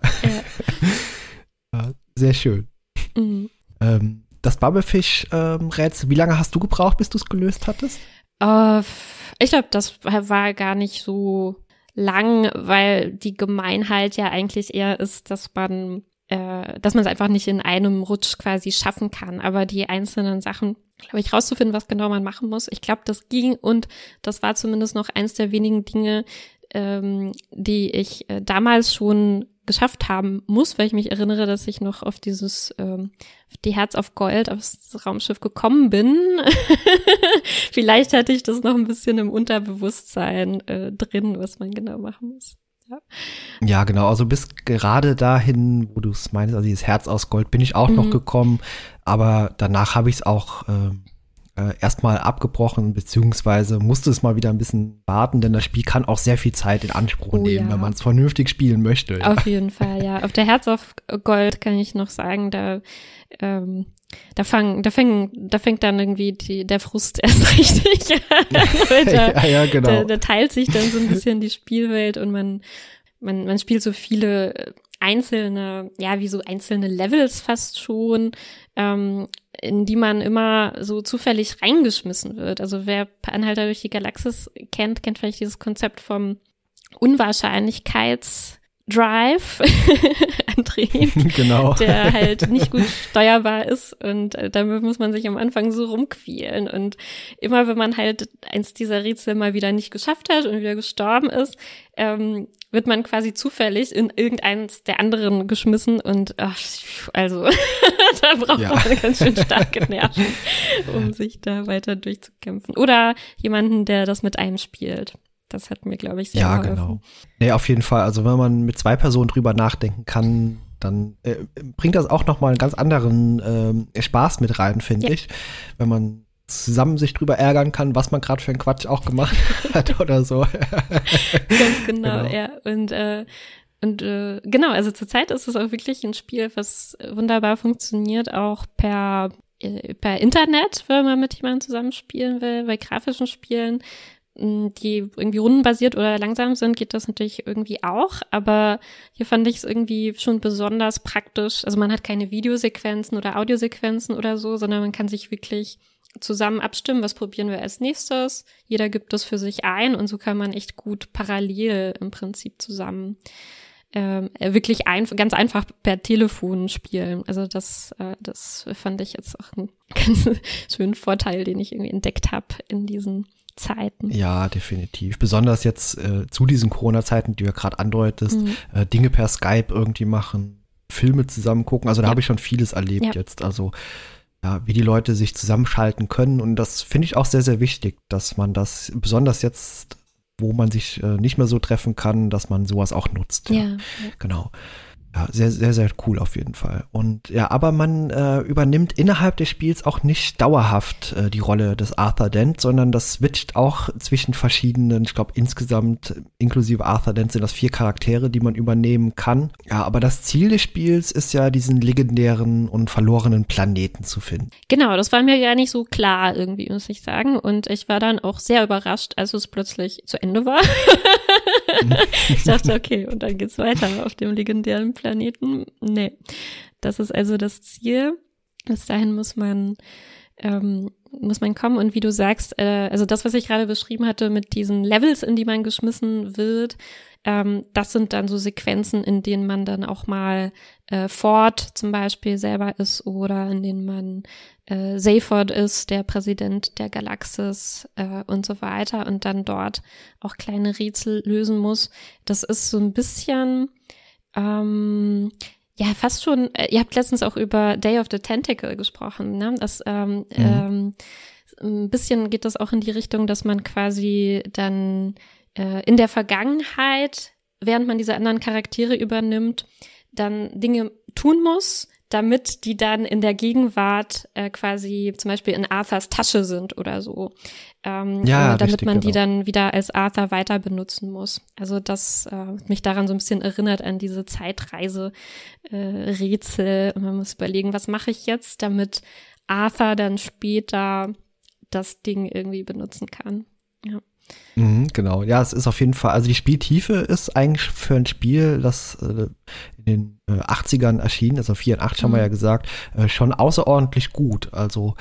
ja. Sehr schön. Mhm. Ähm, das Bubblefish-Rätsel, ähm, wie lange hast du gebraucht, bis du es gelöst hattest? Uh, ich glaube, das war gar nicht so lang, weil die Gemeinheit ja eigentlich eher ist, dass man äh, dass man es einfach nicht in einem Rutsch quasi schaffen kann. Aber die einzelnen Sachen, glaube ich, rauszufinden, was genau man machen muss, ich glaube, das ging und das war zumindest noch eins der wenigen Dinge, ähm, die ich äh, damals schon geschafft haben muss, weil ich mich erinnere, dass ich noch auf dieses ähm, die Herz auf Gold aufs Raumschiff gekommen bin. Vielleicht hatte ich das noch ein bisschen im Unterbewusstsein äh, drin, was man genau machen muss. Ja. ja, genau. Also bis gerade dahin, wo du es meinst, also dieses Herz aus Gold, bin ich auch mhm. noch gekommen. Aber danach habe ich es auch äh, äh, erstmal abgebrochen, beziehungsweise musste es mal wieder ein bisschen warten, denn das Spiel kann auch sehr viel Zeit in Anspruch oh, nehmen, ja. wenn man es vernünftig spielen möchte. Ja. Auf jeden Fall, ja. Auf der Herz auf Gold kann ich noch sagen, da ähm, da fang, da fängt, da fängt dann irgendwie die, der Frust erst richtig an. da, ja, ja, genau. Da, da teilt sich dann so ein bisschen die Spielwelt und man, man, man spielt so viele einzelne, ja, wie so einzelne Levels fast schon, ähm, in die man immer so zufällig reingeschmissen wird. Also wer Anhalter durch die Galaxis kennt, kennt vielleicht dieses Konzept vom Unwahrscheinlichkeits Drive Antrieb, genau. der halt nicht gut steuerbar ist und äh, damit muss man sich am Anfang so rumquälen und immer wenn man halt eins dieser Rätsel mal wieder nicht geschafft hat und wieder gestorben ist, ähm, wird man quasi zufällig in irgendeins der anderen geschmissen und ach, also da braucht ja. man ganz schön starke Nerven, um sich da weiter durchzukämpfen. Oder jemanden, der das mit einem spielt. Das hat mir, glaube ich, sehr Ja, geholfen. genau. Nee, auf jeden Fall. Also wenn man mit zwei Personen drüber nachdenken kann, dann äh, bringt das auch noch mal einen ganz anderen äh, Spaß mit rein, finde ja. ich. Wenn man zusammen sich drüber ärgern kann, was man gerade für einen Quatsch auch gemacht hat oder so. Ganz genau, genau. ja. Und äh, und äh, genau, also zurzeit ist es auch wirklich ein Spiel, was wunderbar funktioniert, auch per, äh, per Internet, wenn man mit jemandem zusammenspielen will, bei grafischen Spielen die irgendwie rundenbasiert oder langsam sind, geht das natürlich irgendwie auch. Aber hier fand ich es irgendwie schon besonders praktisch. Also man hat keine Videosequenzen oder Audiosequenzen oder so, sondern man kann sich wirklich zusammen abstimmen, was probieren wir als nächstes. Jeder gibt das für sich ein und so kann man echt gut parallel im Prinzip zusammen ähm, wirklich ein, ganz einfach per Telefon spielen. Also das, äh, das fand ich jetzt auch einen ganz schönen Vorteil, den ich irgendwie entdeckt habe in diesen Zeiten. Ja, definitiv. Besonders jetzt äh, zu diesen Corona-Zeiten, die du ja gerade andeutest, mhm. äh, Dinge per Skype irgendwie machen, Filme zusammen gucken. Also da ja. habe ich schon vieles erlebt ja. jetzt. Also ja, wie die Leute sich zusammenschalten können. Und das finde ich auch sehr, sehr wichtig, dass man das besonders jetzt, wo man sich äh, nicht mehr so treffen kann, dass man sowas auch nutzt. Ja, ja. genau. Ja, sehr, sehr, sehr cool auf jeden Fall. Und ja, aber man äh, übernimmt innerhalb des Spiels auch nicht dauerhaft äh, die Rolle des Arthur Dent, sondern das switcht auch zwischen verschiedenen, ich glaube insgesamt inklusive Arthur Dent sind das vier Charaktere, die man übernehmen kann. Ja, aber das Ziel des Spiels ist ja, diesen legendären und verlorenen Planeten zu finden. Genau, das war mir ja nicht so klar irgendwie, muss ich sagen. Und ich war dann auch sehr überrascht, als es plötzlich zu Ende war. ich dachte, okay, und dann geht's weiter auf dem legendären Planeten. Nee, das ist also das Ziel. Bis dahin muss man ähm, muss man kommen und wie du sagst, äh, also das, was ich gerade beschrieben hatte mit diesen Levels, in die man geschmissen wird, ähm, das sind dann so Sequenzen, in denen man dann auch mal äh, Ford zum Beispiel selber ist oder in denen man äh, Zayford ist, der Präsident der Galaxis äh, und so weiter und dann dort auch kleine Rätsel lösen muss. Das ist so ein bisschen ähm, ja, fast schon, äh, ihr habt letztens auch über Day of the Tentacle gesprochen, ne? Das ähm, mhm. ähm, ein bisschen geht das auch in die Richtung, dass man quasi dann äh, in der Vergangenheit, während man diese anderen Charaktere übernimmt, dann Dinge tun muss, damit die dann in der Gegenwart äh, quasi zum Beispiel in Arthurs Tasche sind oder so. Ähm, ja, damit richtig, man die genau. dann wieder als Arthur weiter benutzen muss. Also das äh, mich daran so ein bisschen erinnert an diese Zeitreise-Rätsel. Äh, Und man muss überlegen, was mache ich jetzt, damit Arthur dann später das Ding irgendwie benutzen kann. Ja. Mhm, genau, ja, es ist auf jeden Fall, also die Spieltiefe ist eigentlich für ein Spiel, das äh, in den äh, 80ern erschienen, also 84 mhm. haben wir ja gesagt, äh, schon außerordentlich gut. Also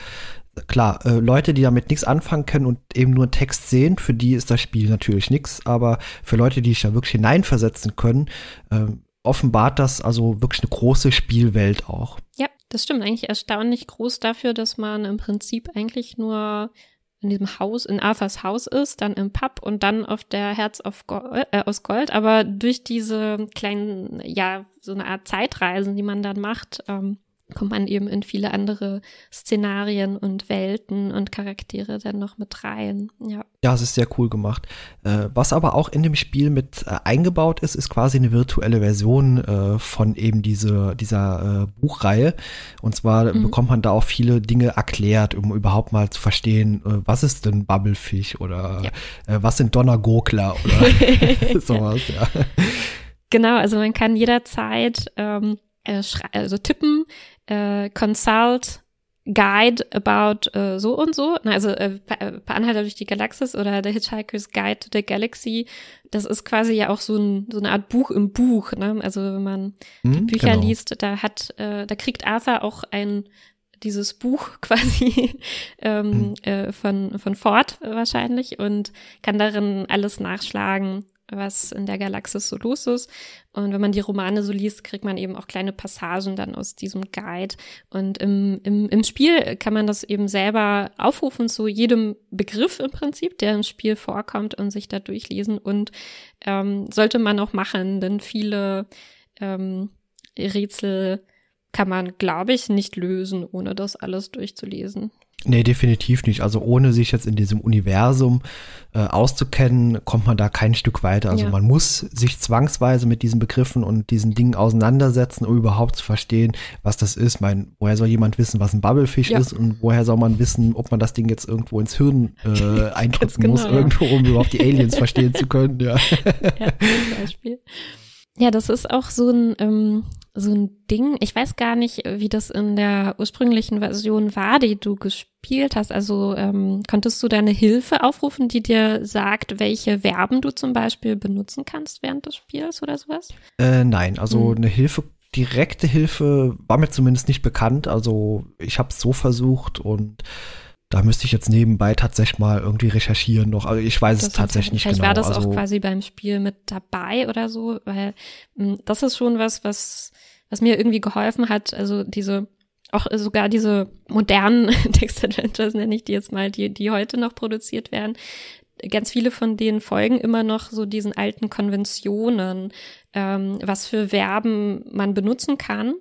klar, äh, Leute, die damit nichts anfangen können und eben nur Text sehen, für die ist das Spiel natürlich nichts, aber für Leute, die sich da wirklich hineinversetzen können, äh, offenbart das also wirklich eine große Spielwelt auch. Ja, das stimmt eigentlich erstaunlich groß dafür, dass man im Prinzip eigentlich nur in diesem Haus, in Arthurs Haus ist, dann im Pub und dann auf der Herz auf Gold, äh, aus Gold. Aber durch diese kleinen, ja, so eine Art Zeitreisen, die man dann macht, ähm, kommt man eben in viele andere Szenarien und Welten und Charaktere dann noch mit rein. Ja, ja es ist sehr cool gemacht. Äh, was aber auch in dem Spiel mit äh, eingebaut ist, ist quasi eine virtuelle Version äh, von eben diese, dieser Buchreihe. Und zwar mhm. bekommt man da auch viele Dinge erklärt, um überhaupt mal zu verstehen, was ist denn Bubblefish oder ja. Was sind Donnergurkler oder sowas, ja. Genau, also man kann jederzeit ähm, also tippen, äh, Consult Guide about äh, so und so, also äh, per Anhalter durch die Galaxis oder der Hitchhiker's Guide to the Galaxy, das ist quasi ja auch so, ein, so eine Art Buch im Buch, ne? Also wenn man hm, die Bücher genau. liest, da hat, äh, da kriegt Arthur auch ein dieses Buch quasi ähm, hm. äh, von, von Ford wahrscheinlich und kann darin alles nachschlagen, was in der Galaxis so los ist. Und wenn man die Romane so liest, kriegt man eben auch kleine Passagen dann aus diesem Guide. Und im, im, im Spiel kann man das eben selber aufrufen zu jedem Begriff im Prinzip, der im Spiel vorkommt und sich da durchlesen. Und ähm, sollte man auch machen, denn viele ähm, Rätsel kann man, glaube ich, nicht lösen, ohne das alles durchzulesen. Nee, definitiv nicht. Also ohne sich jetzt in diesem Universum äh, auszukennen, kommt man da kein Stück weiter. Also ja. man muss sich zwangsweise mit diesen Begriffen und diesen Dingen auseinandersetzen, um überhaupt zu verstehen, was das ist. Mein, woher soll jemand wissen, was ein Bubblefish ja. ist und woher soll man wissen, ob man das Ding jetzt irgendwo ins Hirn äh, eindrücken genau, muss, ja. irgendwo, um überhaupt die Aliens verstehen zu können. Ja. ja, zum Beispiel. Ja, das ist auch so ein, ähm, so ein Ding. Ich weiß gar nicht, wie das in der ursprünglichen Version war, die du gespielt hast. Also ähm, konntest du da eine Hilfe aufrufen, die dir sagt, welche Verben du zum Beispiel benutzen kannst während des Spiels oder sowas? Äh, nein, also hm. eine Hilfe, direkte Hilfe war mir zumindest nicht bekannt. Also ich habe es so versucht und da müsste ich jetzt nebenbei tatsächlich mal irgendwie recherchieren noch. Also ich weiß das es tatsächlich nicht vielleicht genau. Vielleicht war das also, auch quasi beim Spiel mit dabei oder so, weil mh, hm, das ist schon was, was, was mir irgendwie geholfen hat. Also diese, auch sogar diese modernen Text-Adventures nenne ich die jetzt mal, die, die heute noch produziert werden. Ganz viele von denen folgen immer noch so diesen alten Konventionen, ähm, was für Verben man benutzen kann.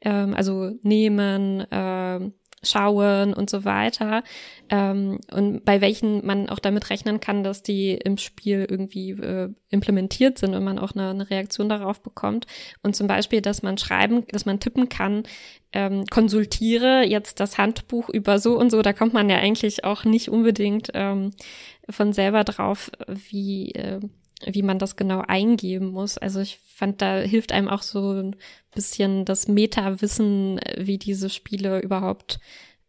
Ähm, also nehmen, ähm, schauen und so weiter. Ähm, und bei welchen man auch damit rechnen kann, dass die im Spiel irgendwie äh, implementiert sind und man auch eine, eine, Reaktion darauf bekommt. Und zum Beispiel, dass man schreiben, dass man tippen kann, ähm, konsultiere jetzt das Handbuch über so und so. Da kommt man ja eigentlich auch nicht unbedingt ähm, von selber drauf, wie äh, wie man das genau eingeben muss. Also ich fand, da hilft einem auch so ein bisschen das Meta-Wissen, wie diese Spiele überhaupt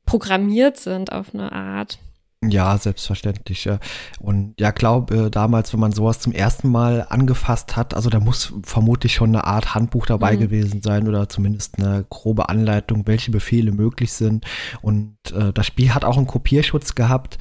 programmiert sind auf eine Art. Ja, selbstverständlich. Ja. Und ja, glaube, äh, damals, wenn man sowas zum ersten Mal angefasst hat, also da muss vermutlich schon eine Art Handbuch dabei mhm. gewesen sein oder zumindest eine grobe Anleitung, welche Befehle möglich sind. Und äh, das Spiel hat auch einen Kopierschutz gehabt,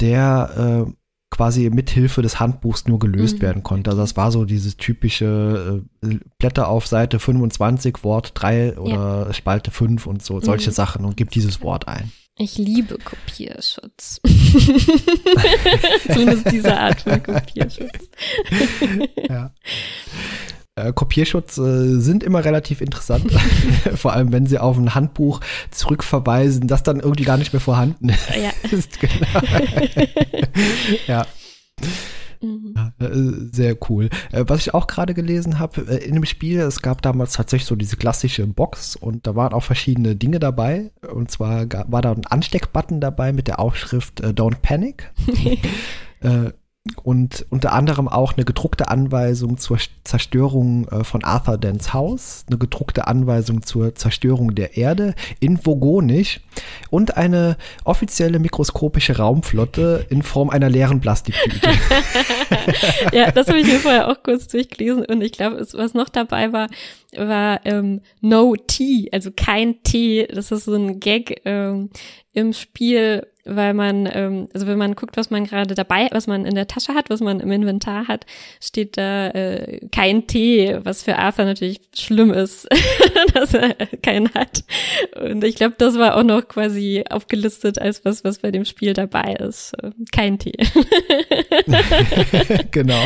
der äh, quasi mithilfe des Handbuchs nur gelöst mhm. werden konnte. Also das war so dieses typische äh, Blätter auf Seite 25, Wort 3 oder ja. Spalte 5 und so, solche mhm. Sachen und gibt dieses Wort ein. Ich liebe Kopierschutz. Zumindest diese Art von Kopierschutz. ja. Äh, Kopierschutz äh, sind immer relativ interessant, vor allem wenn sie auf ein Handbuch zurückverweisen, das dann irgendwie gar nicht mehr vorhanden ja. ist. Genau. ja. Mhm. Ja, äh, sehr cool. Äh, was ich auch gerade gelesen habe, in dem Spiel, es gab damals tatsächlich so diese klassische Box und da waren auch verschiedene Dinge dabei. Und zwar war da ein Ansteckbutton dabei mit der Aufschrift Don't Panic. Und unter anderem auch eine gedruckte Anweisung zur Zerstörung äh, von Arthur Dents Haus, eine gedruckte Anweisung zur Zerstörung der Erde in Vogonich und eine offizielle mikroskopische Raumflotte in Form einer leeren Plastiktüte. ja, das habe ich mir vorher auch kurz durchgelesen und ich glaube, was noch dabei war, war ähm, No Tea, also kein Tee. Das ist so ein Gag ähm, im Spiel, weil man, ähm, also wenn man guckt, was man gerade dabei, was man in der Tasche hat, was man im Inventar hat, steht da äh, kein Tee, was für Arthur natürlich schlimm ist, dass er keinen hat. Und ich glaube, das war auch noch quasi aufgelistet als was, was bei dem Spiel dabei ist. Kein Tee. genau.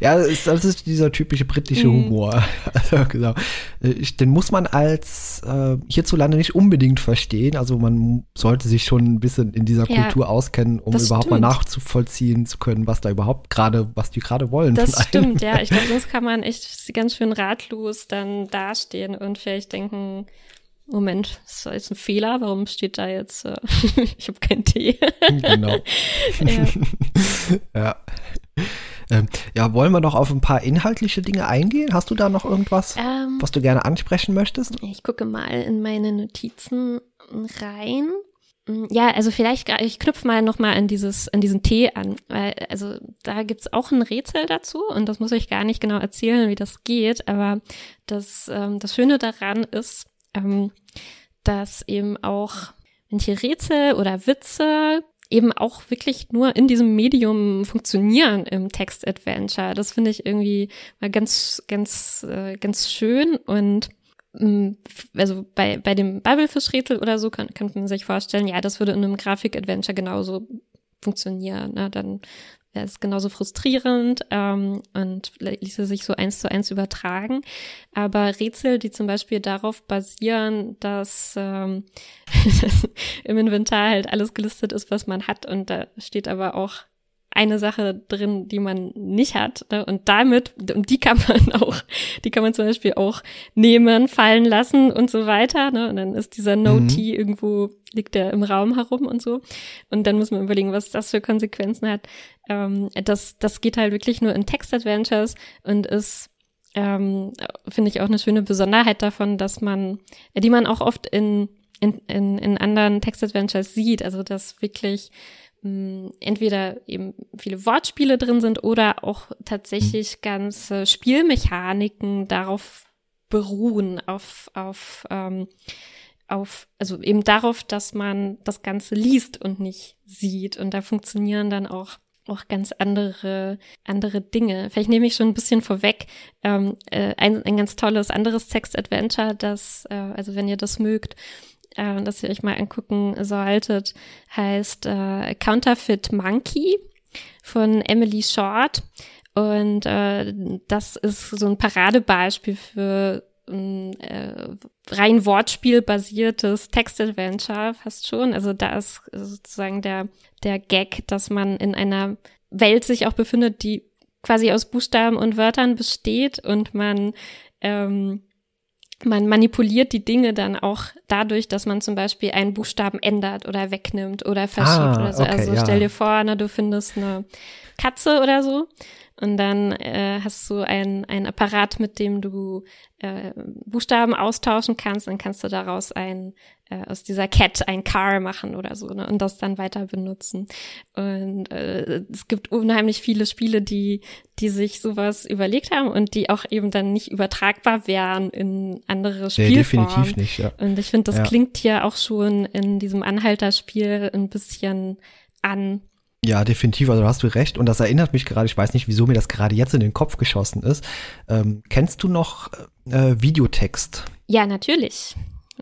Ja, das ist, das ist dieser typische britische mhm. Humor. Also, genau. Den muss man als äh, hierzulande nicht unbedingt verstehen. Also man sollte sich schon ein bisschen in dieser ja, Kultur auskennen, um überhaupt stimmt. mal nachzuvollziehen zu können, was da überhaupt gerade, was die gerade wollen. Das stimmt, ja. Ich glaube, sonst kann man echt ganz schön ratlos dann dastehen und vielleicht denken, Moment, das ist jetzt ein Fehler. Warum steht da jetzt, äh, ich habe keinen Tee? genau. ja. ja. Ähm, ja, wollen wir noch auf ein paar inhaltliche Dinge eingehen? Hast du da noch irgendwas, ähm, was du gerne ansprechen möchtest? Ich gucke mal in meine Notizen rein. Mm, ja, also vielleicht, ich knüpfe mal nochmal an dieses, an diesen Tee an, weil, also da gibt's auch ein Rätsel dazu und das muss ich gar nicht genau erzählen, wie das geht, aber das, ähm, das Schöne daran ist, ähm, dass eben auch manche Rätsel oder Witze eben auch wirklich nur in diesem Medium funktionieren im Text-Adventure. Das finde ich irgendwie mal ganz, ganz, äh, ganz schön und also bei, bei dem Biblefisch-Rätsel oder so kann, kann man sich vorstellen, ja, das würde in einem Grafik-Adventure genauso funktionieren. Ne? Dann wäre es genauso frustrierend ähm, und ließe sich so eins zu eins übertragen. Aber Rätsel, die zum Beispiel darauf basieren, dass, ähm, dass im Inventar halt alles gelistet ist, was man hat und da steht aber auch eine Sache drin, die man nicht hat. Ne? Und damit, und die kann man auch, die kann man zum Beispiel auch nehmen, fallen lassen und so weiter. Ne? Und dann ist dieser No-T mhm. irgendwo, liegt der im Raum herum und so. Und dann muss man überlegen, was das für Konsequenzen hat. Ähm, das, das geht halt wirklich nur in Text-Adventures und ist ähm, finde ich auch eine schöne Besonderheit davon, dass man, die man auch oft in, in, in, in anderen Text-Adventures sieht, also dass wirklich entweder eben viele Wortspiele drin sind oder auch tatsächlich ganze Spielmechaniken darauf beruhen, auf, auf, ähm, auf, also eben darauf, dass man das Ganze liest und nicht sieht. Und da funktionieren dann auch auch ganz andere, andere Dinge. Vielleicht nehme ich schon ein bisschen vorweg. Ähm, äh, ein, ein ganz tolles anderes Text-Adventure, das, äh, also wenn ihr das mögt, äh, dass ihr euch mal angucken solltet, heißt äh, Counterfeit Monkey von Emily Short. Und äh, das ist so ein Paradebeispiel für ein äh, rein Wortspiel-basiertes Text-Adventure fast schon. Also da ist sozusagen der, der Gag, dass man in einer Welt sich auch befindet, die quasi aus Buchstaben und Wörtern besteht und man ähm, man manipuliert die Dinge dann auch dadurch, dass man zum Beispiel einen Buchstaben ändert oder wegnimmt oder verschiebt ah, oder so. Okay, also stell dir vor, ne, du findest eine Katze oder so und dann äh, hast du ein, ein Apparat, mit dem du äh, Buchstaben austauschen kannst. Dann kannst du daraus ein, äh, aus dieser Cat ein Car machen oder so ne? und das dann weiter benutzen. Und äh, es gibt unheimlich viele Spiele, die, die sich sowas überlegt haben und die auch eben dann nicht übertragbar wären in andere Spielformen. Nee, definitiv nicht, ja. Und ich finde, das ja. klingt hier auch schon in diesem Anhalterspiel ein bisschen an. Ja, definitiv, also da hast du recht. Und das erinnert mich gerade, ich weiß nicht, wieso mir das gerade jetzt in den Kopf geschossen ist. Ähm, kennst du noch äh, Videotext? Ja, natürlich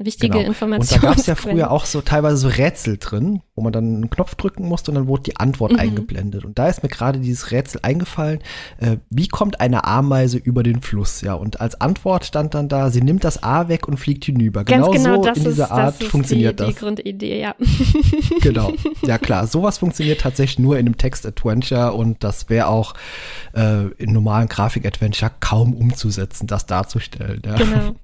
wichtige genau. Informationen. Und da gab es ja früher auch so teilweise so Rätsel drin, wo man dann einen Knopf drücken musste und dann wurde die Antwort mhm. eingeblendet. Und da ist mir gerade dieses Rätsel eingefallen, äh, wie kommt eine Ameise über den Fluss? Ja, und als Antwort stand dann da, sie nimmt das A weg und fliegt hinüber. Ganz genau, genau so in dieser ist, Art funktioniert die, das. Die Grundidee, ja. genau, ja klar. Sowas funktioniert tatsächlich nur in einem Text-Adventure und das wäre auch äh, in normalen Grafik-Adventure kaum umzusetzen, das darzustellen. Ja. Genau.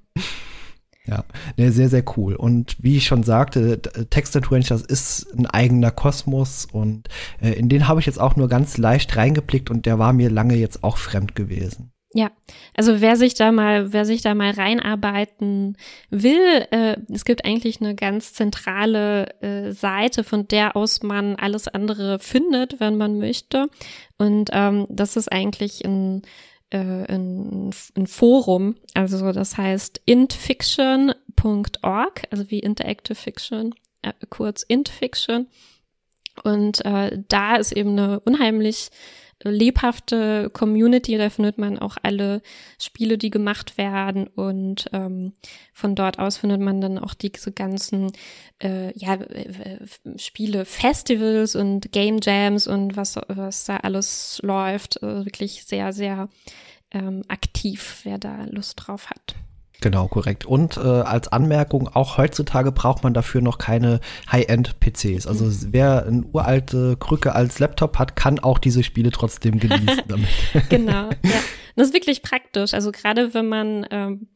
Ja, nee, sehr, sehr cool. Und wie ich schon sagte, Text Adventures ist ein eigener Kosmos und äh, in den habe ich jetzt auch nur ganz leicht reingeblickt und der war mir lange jetzt auch fremd gewesen. Ja, also wer sich da mal, wer sich da mal reinarbeiten will, äh, es gibt eigentlich eine ganz zentrale äh, Seite, von der aus man alles andere findet, wenn man möchte. Und ähm, das ist eigentlich ein äh, ein, ein Forum, also das heißt intfiction.org, also wie Interactive Fiction, äh, kurz intfiction. Und äh, da ist eben eine unheimlich lebhafte Community, da findet man auch alle Spiele, die gemacht werden und ähm, von dort aus findet man dann auch diese ganzen äh, ja, Spiele, Festivals und Game Jams und was, was da alles läuft. Also wirklich sehr, sehr ähm, aktiv, wer da Lust drauf hat. Genau, korrekt. Und äh, als Anmerkung, auch heutzutage braucht man dafür noch keine High-End-PCs. Also mhm. wer eine uralte Krücke als Laptop hat, kann auch diese Spiele trotzdem genießen damit. genau, ja. Das ist wirklich praktisch. Also gerade wenn man ähm,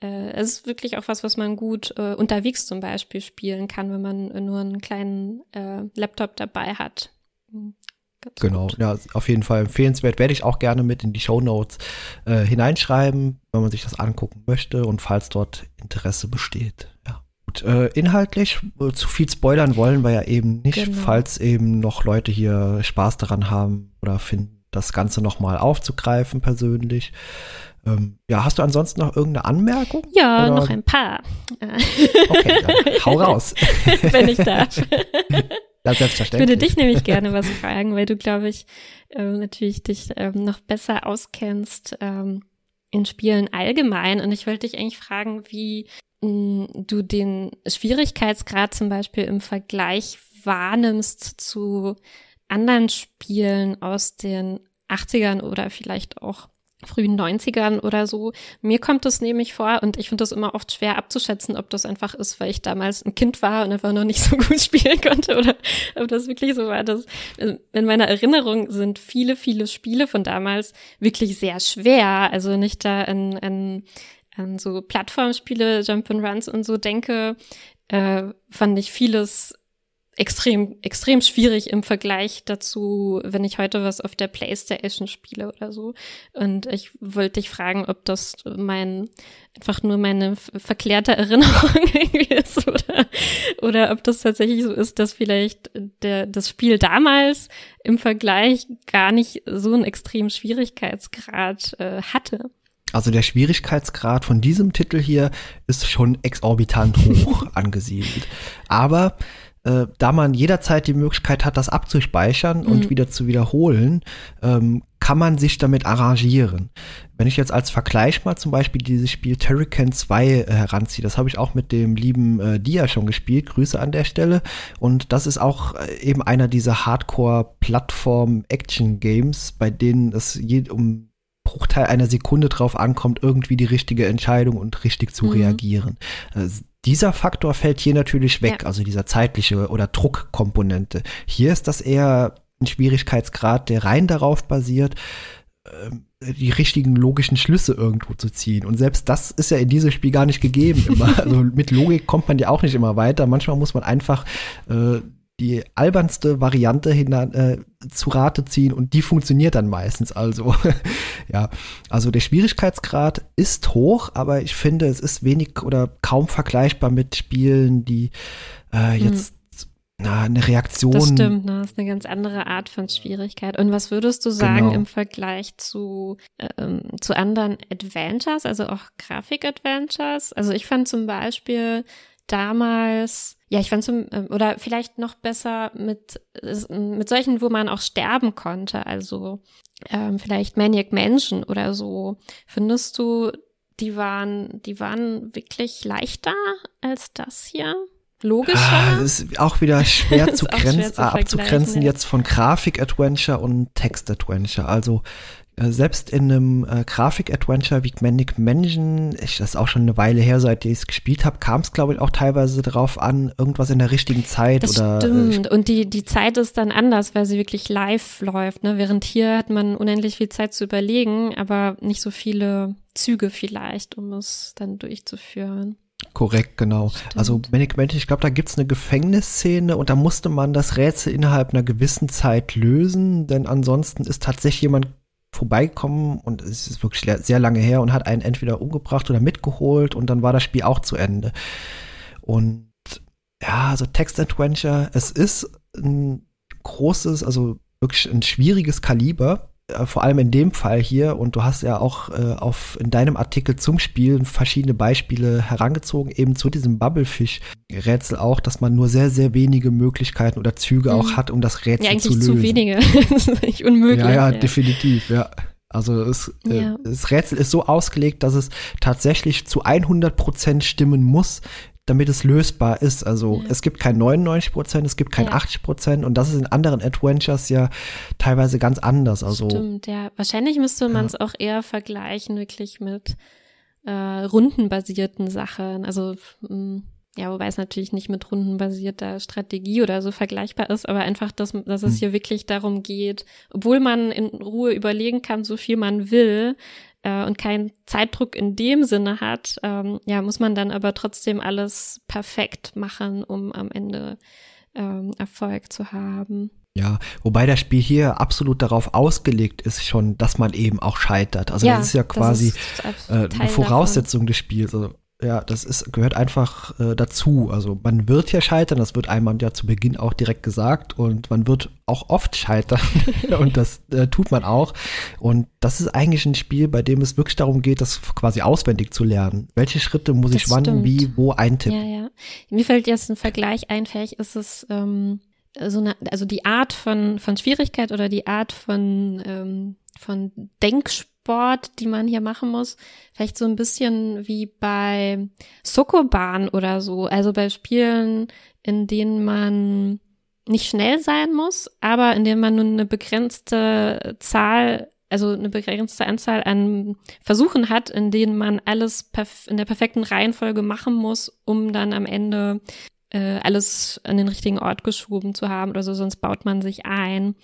äh, es ist wirklich auch was, was man gut äh, unterwegs zum Beispiel spielen kann, wenn man nur einen kleinen äh, Laptop dabei hat. Mhm. Ganz genau, gut. ja, auf jeden Fall empfehlenswert. Werde ich auch gerne mit in die Show Notes äh, hineinschreiben, wenn man sich das angucken möchte und falls dort Interesse besteht. Ja. Gut, äh, inhaltlich, äh, zu viel spoilern wollen wir ja eben nicht, genau. falls eben noch Leute hier Spaß daran haben oder finden, das Ganze nochmal aufzugreifen persönlich. Ähm, ja, hast du ansonsten noch irgendeine Anmerkung? Ja, oder? noch ein paar. Okay, dann hau raus. Wenn ich darf. Ja, selbstverständlich. Ich würde dich nämlich gerne was fragen, weil du, glaube ich, äh, natürlich dich ähm, noch besser auskennst ähm, in Spielen allgemein. Und ich wollte dich eigentlich fragen, wie mh, mm, du den Schwierigkeitsgrad zum Beispiel im Vergleich wahrnimmst zu anderen Spielen aus den 80ern oder vielleicht auch frühen 90ern oder so. Mir kommt das nämlich vor und ich finde das immer oft schwer abzuschätzen, ob das einfach ist, weil ich damals ein Kind war und einfach noch nicht so gut spielen konnte oder ob das wirklich so war. Dass, in meiner Erinnerung sind viele, viele Spiele von damals wirklich sehr schwer. Also nicht da an, an, an so Plattformspiele, Jump and Runs und so denke, äh, fand ich vieles extrem, extrem schwierig im Vergleich dazu, wenn ich heute was auf der Playstation spiele oder so. Und ich wollte dich fragen, ob das mein, einfach nur meine verklärte Erinnerung irgendwie ist oder, oder ob das tatsächlich so ist, dass vielleicht der, das Spiel damals im Vergleich gar nicht so einen extremen Schwierigkeitsgrad äh, hatte. Also der Schwierigkeitsgrad von diesem Titel hier ist schon exorbitant hoch angesiedelt. Aber äh, da man jederzeit die Möglichkeit hat, das abzuspeichern mhm. und wieder zu wiederholen, ähm, kann man sich damit arrangieren. Wenn ich jetzt als Vergleich mal zum Beispiel dieses Spiel Turrican 2 äh, heranziehe, das habe ich auch mit dem lieben äh, Dia schon gespielt, Grüße an der Stelle. Und das ist auch äh, eben einer dieser Hardcore-Plattform-Action-Games, bei denen es je, um Bruchteil einer Sekunde drauf ankommt, irgendwie die richtige Entscheidung und richtig zu mhm. reagieren. Äh, dieser Faktor fällt hier natürlich weg, ja. also dieser zeitliche oder Druckkomponente. Hier ist das eher ein Schwierigkeitsgrad, der rein darauf basiert, ähm, die richtigen logischen Schlüsse irgendwo zu ziehen. Und selbst das ist ja in diesem Spiel gar nicht gegeben immer. Also mit Logik kommt man ja auch nicht immer weiter. Manchmal muss man einfach äh, die albernste Variante hinan, äh, zu Rate ziehen und die funktioniert dann meistens. Also, ja, also der Schwierigkeitsgrad ist hoch, aber ich finde, es ist wenig oder kaum vergleichbar mit Spielen, die äh, hm. jetzt na, eine Reaktion. Das stimmt, ne? das ist eine ganz andere Art von Schwierigkeit. Und was würdest du sagen genau. im Vergleich zu, ähm, zu anderen Adventures, also auch Grafik-Adventures? Also ich fand zum Beispiel damals, ja, ich fand zum, ähm, oder vielleicht noch besser mit, mit solchen, wo man auch sterben konnte, also ähm, vielleicht Maniac Mansion oder so. Findest du, die waren, die waren wirklich leichter als das hier? Logischer? Ah, das ist auch wieder schwer zu, grenzen, schwer zu abzugrenzen ja. jetzt von Grafik-Adventure und Text-Adventure. Also selbst in einem äh, Grafik-Adventure wie Manic Mansion, ich, das ist auch schon eine Weile her, seit ich es gespielt habe, kam es, glaube ich, auch teilweise darauf an, irgendwas in der richtigen Zeit das oder. Stimmt. Äh, und die, die Zeit ist dann anders, weil sie wirklich live läuft. Ne? Während hier hat man unendlich viel Zeit zu überlegen, aber nicht so viele Züge vielleicht, um es dann durchzuführen. Korrekt, genau. Stimmt. Also Manic Mansion, ich glaube, da gibt's eine Gefängnisszene und da musste man das Rätsel innerhalb einer gewissen Zeit lösen, denn ansonsten ist tatsächlich jemand vorbeikommen und es ist wirklich sehr lange her und hat einen entweder umgebracht oder mitgeholt und dann war das Spiel auch zu Ende. Und ja, also Text Adventure, es ist ein großes, also wirklich ein schwieriges Kaliber, vor allem in dem Fall hier, und du hast ja auch äh, auf, in deinem Artikel zum Spiel verschiedene Beispiele herangezogen, eben zu diesem Bubblefish-Rätsel auch, dass man nur sehr, sehr wenige Möglichkeiten oder Züge mhm. auch hat, um das Rätsel ja, zu lösen. zu wenige. das ist nicht unmöglich. Ja, ja, ja. definitiv, ja. Also es, äh, ja. äh, das Rätsel ist so ausgelegt, dass es tatsächlich zu 100 Prozent stimmen muss, damit es lösbar ist. Also es gibt kein 99 Prozent, es gibt kein ja. 80 Prozent und das ist in anderen Adventures ja teilweise ganz anders. Also Stimmt, ja. Wahrscheinlich müsste man es ja. auch eher vergleichen wirklich mit äh, rundenbasierten Sachen. Also mh, mm, ja, wobei es natürlich nicht mit rundenbasierter Strategie oder so vergleichbar ist, aber einfach, dass, dass es hm. hier wirklich darum geht, obwohl man in Ruhe überlegen kann, so viel man will, äh, und keinen Zeitdruck in dem Sinne hat, ähm, ja, muss man dann aber trotzdem alles perfekt machen, um am Ende ähm, Erfolg zu haben. Ja, wobei das Spiel hier absolut darauf ausgelegt ist schon, dass man eben auch scheitert. Also ja, das ist ja quasi ist äh, eine Voraussetzung davon. des Spiels. Also ja, das ist, gehört einfach äh, dazu. Also man wird ja scheitern, das wird einem ja zu Beginn auch direkt gesagt und man wird auch oft scheitern und das äh, tut man auch. Und das ist eigentlich ein Spiel, bei dem es wirklich darum geht, das quasi auswendig zu lernen. Welche Schritte muss das ich wann, stimmt. wie, wo eintippen? Ja, ja. Mir fällt jetzt ein Vergleich ein, vielleicht ist es ähm, so eine, also die Art von, von Schwierigkeit oder die Art von, ähm, von Denksport Sport, die man hier machen muss. Vielleicht so ein bisschen wie bei Sokoban oder so. Also bei Spielen, in denen man nicht schnell sein muss, aber in denen man nur eine begrenzte Zahl also eine begrenzte Anzahl an Versuchen hat, in denen man alles in der perfekten Reihenfolge machen muss, um dann am Ende äh, alles an den richtigen Ort geschoben zu haben oder so, sonst baut man sich ein.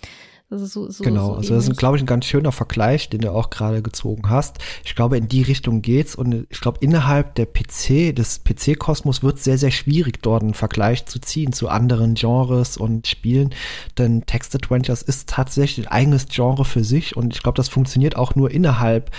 So, so, genau, so also das ist, glaube ich, ein ganz schöner Vergleich, den du auch gerade gezogen hast. Ich glaube, in die Richtung geht's und ich glaube, innerhalb der PC, des PC-Kosmos wird es sehr, sehr schwierig, dort einen Vergleich zu ziehen zu anderen Genres und Spielen, denn Text Adventures ist tatsächlich ein eigenes Genre für sich und ich glaube, das funktioniert auch nur innerhalb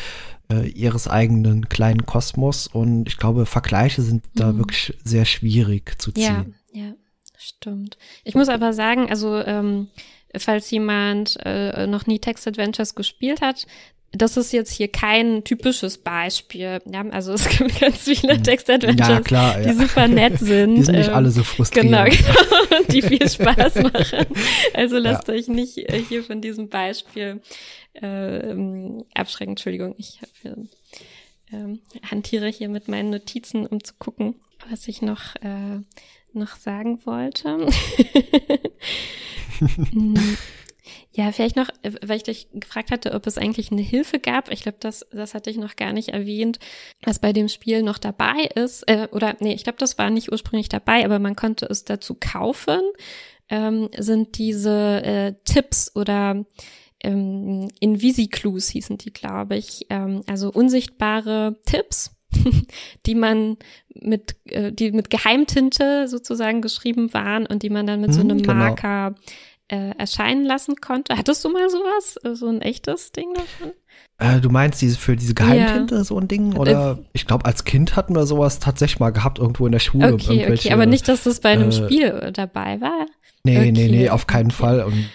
äh, ihres eigenen kleinen Kosmos und ich glaube, Vergleiche sind da Mhm. wirklich sehr schwierig zu ziehen. Ja, ja, stimmt. Ich muss aber sagen, also ähm, falls jemand äh, noch nie Text Adventures gespielt hat, das ist jetzt hier kein typisches Beispiel. Ja, also es gibt ganz viele Text Adventures, Mhm. Ja, klar, die ja. super nett sind. Die sind nicht ähm, alle so frustrierend. Genau, genau, die viel Spaß machen. Also lasst euch nicht äh, hier von diesem Beispiel äh, abschrecken. Entschuldigung, ich hab hier, ähm, hantiere hier mit meinen Notizen, um zu gucken, was ich noch, äh, noch sagen wollte. Mm, ja, vielleicht noch, äh, weil ich dich gefragt hatte, ob es eigentlich eine Hilfe gab. Ich glaube, das, das hatte ich noch gar nicht erwähnt, was bei dem Spiel noch dabei ist. Äh, oder nee, ich glaube, das war nicht ursprünglich dabei, aber man konnte es dazu kaufen. Ähm, sind diese äh, Tipps oder ähm, Invisi-Clues hießen die, glaube ich. Ähm, also unsichtbare Tipps, die man mit, äh, die mit Geheimtinte sozusagen geschrieben waren und die man dann mit so Mhm, einem genau. Marker äh, erscheinen lassen konnte. Hattest du mal sowas? Äh, So ein echtes Ding davon? Äh, du meinst diese für diese Geheimtinte so ein Ding? Oder ich glaube, als Kind hatten wir sowas tatsächlich mal gehabt, irgendwo in der Schule. Okay, okay, aber nicht, dass das bei einem äh, Spiel dabei war. Nee, nee, okay, nee, auf keinen okay. Fall. Und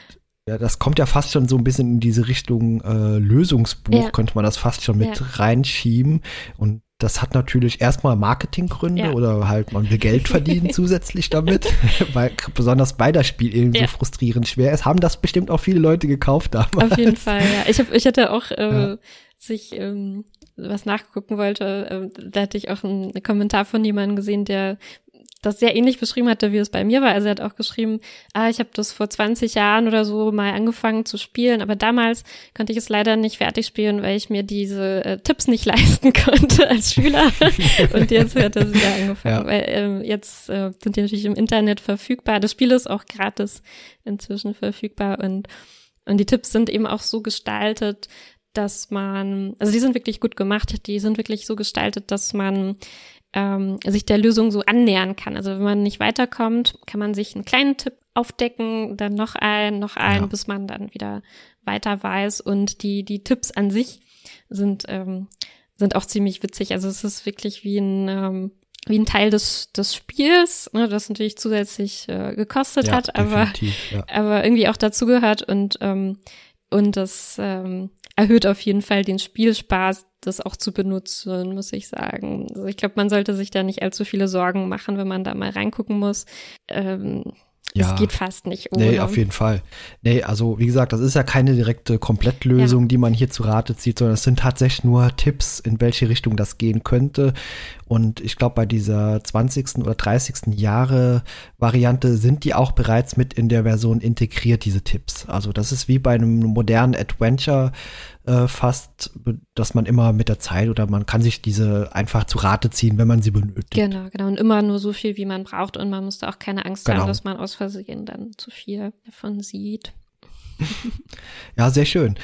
ja, das kommt ja fast schon so ein bisschen in diese Richtung äh, Lösungsbuch, Ja. könnte man das fast schon mit Ja. reinschieben. Und das hat natürlich erstmal Marketinggründe Ja. oder halt man will Geld verdienen zusätzlich damit, weil besonders bei das Spiel eben Ja. so frustrierend schwer ist. Haben das bestimmt auch viele Leute gekauft damals. Auf jeden Fall, ja. Ich, hab, ich hatte auch, äh, Ja. als ich ähm, was nachgucken wollte, äh, da hatte ich auch einen Kommentar von jemandem gesehen, der das sehr ähnlich beschrieben hatte, wie es bei mir war. Also er hat auch geschrieben, ah, ich habe das vor 20 Jahren oder so mal angefangen zu spielen, aber damals konnte ich es leider nicht fertig spielen, weil ich mir diese äh, Tipps nicht leisten konnte als Schüler. Und jetzt hat er wieder angefangen, Ja. weil ähm, jetzt äh, sind die natürlich im Internet verfügbar. Das Spiel ist auch gratis inzwischen verfügbar und und die Tipps sind eben auch so gestaltet, dass man, also die sind wirklich gut gemacht, die sind wirklich so gestaltet, dass man ähm, sich der Lösung so annähern kann. Also wenn man nicht weiterkommt, kann man sich einen kleinen Tipp aufdecken, dann noch einen, noch einen, Ja. bis man dann wieder weiter weiß. Und die, die Tipps an sich sind, ähm, sind auch ziemlich witzig. Also es ist wirklich wie ein, ähm, wie ein Teil des, des Spiels, ne, das natürlich zusätzlich äh, gekostet Ja, hat, aber ja. aber irgendwie auch dazugehört und ähm, und das ähm, erhöht auf jeden Fall den Spielspaß, das auch zu benutzen, muss ich sagen. Also ich glaube, man sollte sich da nicht allzu viele Sorgen machen, wenn man da mal reingucken muss. Ähm, Ja. Es geht fast nicht ohne. Nee, auf jeden Fall. Nee, also wie gesagt, das ist ja keine direkte Komplettlösung, die man hier zu Rate zieht, sondern es sind tatsächlich nur Tipps, in welche Richtung das gehen könnte. Und ich glaube, bei dieser 20. oder 30. Jahre Variante sind die auch bereits mit in der Version integriert, diese Tipps. Also das ist wie bei einem modernen Adventure äh, fast, dass man immer mit der Zeit oder man kann sich diese einfach zu Rate ziehen, wenn man sie benötigt. Genau, genau. Und immer nur so viel, wie man braucht. Und man muss da auch keine Angst Genau. haben, dass man aus Versehen dann zu viel davon sieht. Ja, sehr schön.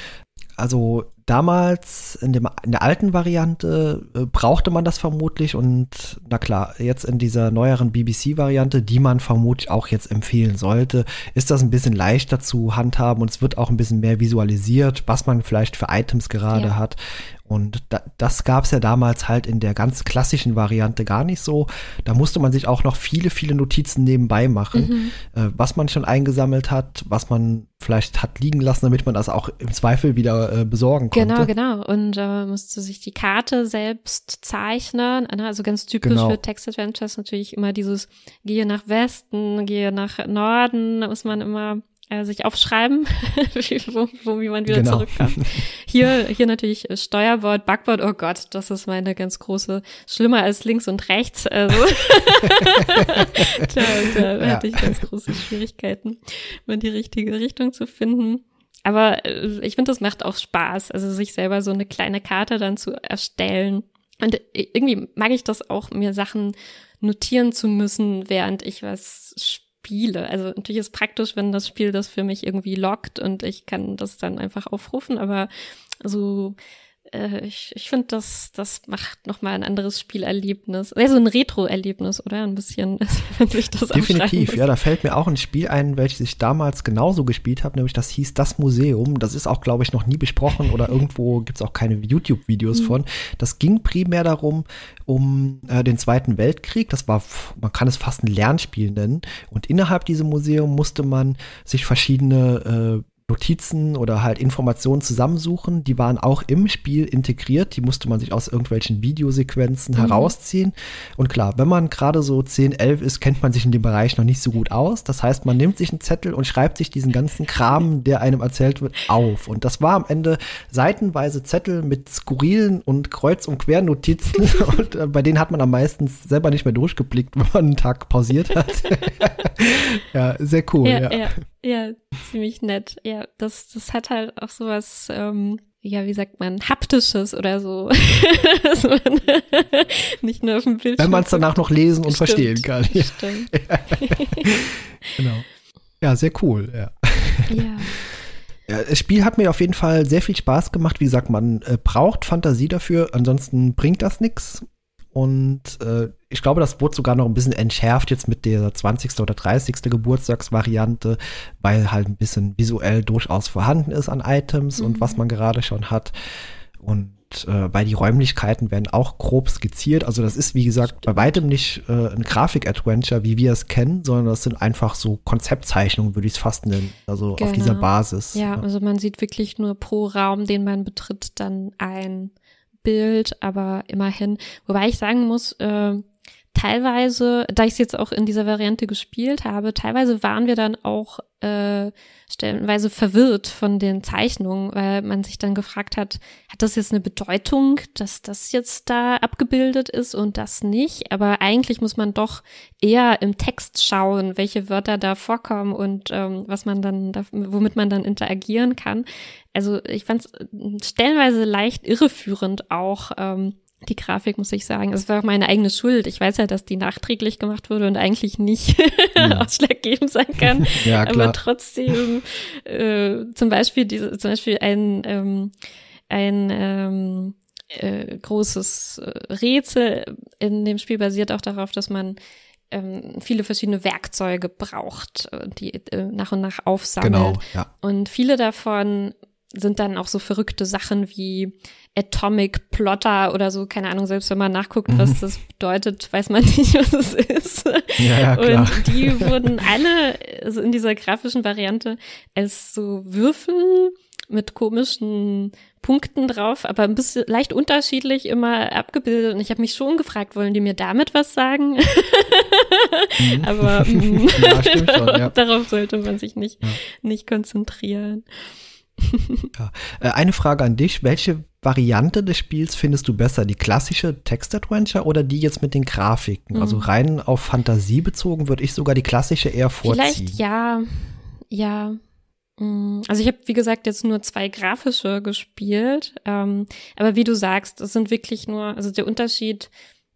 Also damals in, dem, in der alten Variante äh, brauchte man das vermutlich und na klar, jetzt in dieser neueren BBC-Variante, die man vermutlich auch jetzt empfehlen sollte, ist das ein bisschen leichter zu handhaben und es wird auch ein bisschen mehr visualisiert, was man vielleicht für Items gerade Ja. hat. Und da, das gab es ja damals halt in der ganz klassischen Variante gar nicht so. Da musste man sich auch noch viele, viele Notizen nebenbei machen, Mhm. äh, was man schon eingesammelt hat, was man vielleicht hat liegen lassen, damit man das auch im Zweifel wieder äh, besorgen konnte. Genau, genau. Und äh, musste sich die Karte selbst zeichnen. ne? Also ganz typisch Genau. für Text-Adventures natürlich immer dieses gehe nach Westen, gehe nach Norden, da muss man immer äh, sich aufschreiben, wie, wo, wo, wie man wieder Genau. zurückkommt. Hier, hier natürlich äh, Steuerbord, Backbord, oh Gott, das ist meine ganz große, schlimmer als links und rechts. Also da, da Ja. hatte ich ganz große Schwierigkeiten, mal die richtige Richtung zu finden. Aber äh, ich finde, das macht auch Spaß, also sich selber so eine kleine Karte dann zu erstellen. Und irgendwie mag ich das auch, mir Sachen notieren zu müssen, während ich was spiele. Also natürlich ist praktisch, wenn das Spiel das für mich irgendwie lockt und ich kann das dann einfach aufrufen, aber so äh, ich, ich finde, das, das macht nochmal ein anderes Spielerlebnis. Ja, so ein Retro-Erlebnis, oder? Ein bisschen, wenn sich das Definitiv, ja, da fällt mir auch ein Spiel ein, welches ich damals genauso gespielt habe, nämlich das hieß Das Museum. Das ist auch, glaube ich, noch nie besprochen oder irgendwo gibt es auch keine YouTube-Videos mhm. von. Das ging primär darum, um äh, den Zweiten Weltkrieg. Das war, man kann es fast ein Lernspiel nennen. Und innerhalb diesem Museum musste man sich verschiedene äh, Notizen oder halt Informationen zusammensuchen. Die waren auch im Spiel integriert. Die musste man sich aus irgendwelchen Videosequenzen mhm. herausziehen. Und klar, wenn man gerade so 10, 11 ist, kennt man sich in dem Bereich noch nicht so gut aus. Das heißt, man nimmt sich einen Zettel und schreibt sich diesen ganzen Kram, der einem erzählt wird, auf. Und das war am Ende seitenweise Zettel mit skurrilen und Kreuz- und Quernotizen. und äh, bei denen hat man am meisten selber nicht mehr durchgeblickt, wenn man einen Tag pausiert hat. ja, sehr cool. ja. ja. ja. Ja, ziemlich nett. Ja, das, das hat halt auch sowas, ähm, ja, wie sagt man, haptisches oder so. nicht nur auf dem Bildschirm. Wenn man es danach noch lesen und Stimmt. verstehen kann. Ja. Stimmt. genau. Ja, sehr cool, ja. Ja. Ja, das Spiel hat mir auf jeden Fall sehr viel Spaß gemacht. Wie gesagt, man äh, braucht Fantasie dafür, ansonsten bringt das nichts. Und äh, ich glaube, das wurde sogar noch ein bisschen entschärft jetzt mit der 20. oder 30. Geburtstagsvariante, weil halt ein bisschen visuell durchaus vorhanden ist an Items mhm. und was man gerade schon hat. Und äh, bei die Räumlichkeiten werden auch grob skizziert. Also das ist, wie gesagt, bei weitem nicht äh, ein Grafik-Adventure, wie wir es kennen, sondern das sind einfach so Konzeptzeichnungen, würde ich es fast nennen. Also genau. auf dieser genau. Basis. Ja, ja, also man sieht wirklich nur pro Raum, den man betritt, dann ein Bild, aber immerhin. Wobei ich sagen muss, äh, teilweise, da ich es jetzt auch in dieser Variante gespielt habe, teilweise waren wir dann auch äh, stellenweise verwirrt von den Zeichnungen, weil man sich dann gefragt hat, hat das jetzt eine Bedeutung, dass das jetzt da abgebildet ist und das nicht? Aber eigentlich muss man doch eher im Text schauen, welche Wörter da vorkommen und ähm, was man dann, da, womit man dann interagieren kann. Also ich fand es stellenweise leicht irreführend auch. Ähm, die Grafik, muss ich sagen. Es war auch meine eigene Schuld. Ich weiß ja, dass die nachträglich gemacht wurde und eigentlich nicht ja. ausschlaggebend sein kann. ja, klar. Aber trotzdem, äh, zum Beispiel diese, zum Beispiel ein, ähm, ein ähm, äh, großes äh, Rätsel in dem Spiel basiert auch darauf, dass man ähm, viele verschiedene Werkzeuge braucht, äh, die äh, nach und nach aufsammelt. Genau, ja. Und viele davon sind dann auch so verrückte Sachen wie Atomic Plotter oder so, keine Ahnung, selbst wenn man nachguckt, was mhm. das bedeutet, weiß man nicht, was es ist. Ja, ja, klar. Und die wurden alle also in dieser grafischen Variante als so Würfel mit komischen Punkten drauf, aber ein bisschen leicht unterschiedlich immer abgebildet. Und ich habe mich schon gefragt, wollen die mir damit was sagen? Mhm. aber mm, ja, schon, ja. darauf sollte man sich nicht, nicht konzentrieren. ja. Äh, eine Frage an dich. Welche Variante des Spiels findest du besser? Die klassische Text-Adventure oder die jetzt mit den Grafiken? Mhm. Also rein auf Fantasie bezogen würde ich sogar die klassische eher vorziehen. Vielleicht ja, ja. Mm, also ich habe, wie gesagt, jetzt nur zwei grafische gespielt. Ähm, aber wie du sagst, es sind wirklich nur, also der Unterschied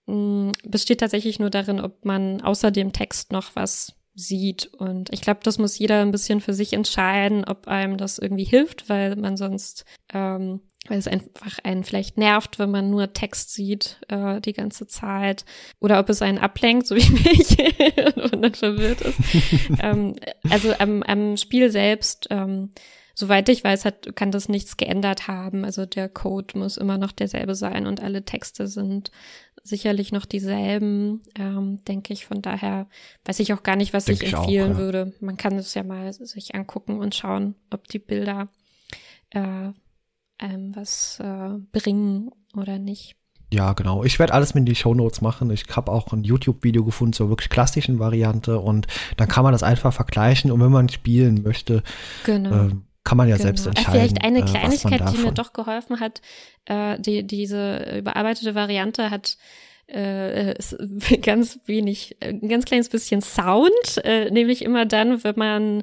mh, mm, besteht tatsächlich nur darin, ob man außer dem Text noch was sieht. Und ich glaube, das muss jeder ein bisschen für sich entscheiden, ob einem das irgendwie hilft, weil man sonst, ähm, weil es einfach einen vielleicht nervt, wenn man nur Text sieht äh, die ganze Zeit, oder ob es einen ablenkt, so wie mich, und dann verwirrt ist. ähm, also am, am Spiel selbst ähm, Soweit ich weiß, hat, kann das nichts geändert haben. Also der Code muss immer noch derselbe sein und alle Texte sind sicherlich noch dieselben, ähm, denke ich. Von daher weiß ich auch gar nicht, was Denk ich empfehlen ich auch, ja. würde. Man kann es ja mal sich angucken und schauen, ob die Bilder äh, ähm, was äh, bringen oder nicht. Ja, genau. Ich werde alles mit in die Show Notes machen. Ich habe auch ein YouTube-Video gefunden zur wirklich klassischen Variante und dann kann man das einfach vergleichen. Und wenn man spielen möchte, genau. äh, kann man ja genau. selbst entscheiden. Vielleicht eine äh, Kleinigkeit, die mir doch geholfen hat, äh, die, diese überarbeitete Variante hat äh, ganz wenig, ein ganz kleines bisschen Sound, äh, nämlich immer dann, wenn man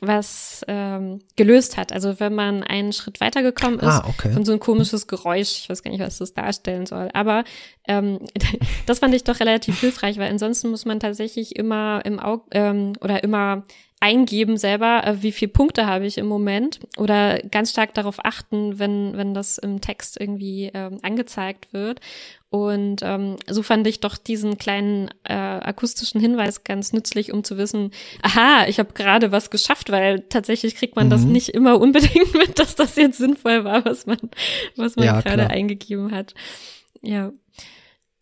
was ähm, gelöst hat. Also wenn man einen Schritt weitergekommen ist, Ah, okay. kommt so ein komisches Geräusch. Ich weiß gar nicht, was das darstellen soll. Aber ähm, das fand ich doch relativ hilfreich, weil ansonsten muss man tatsächlich immer im Auge ähm, oder immer eingeben selber, äh, wie viele Punkte habe ich im Moment oder ganz stark darauf achten, wenn, wenn das im Text irgendwie ähm, angezeigt wird. Und ähm, so fand ich doch diesen kleinen äh, akustischen Hinweis ganz nützlich, um zu wissen, aha, ich habe gerade was geschafft, weil tatsächlich kriegt man das Mhm. nicht immer unbedingt mit, dass das jetzt sinnvoll war, was man, was man Ja, gerade eingegeben hat. Ja.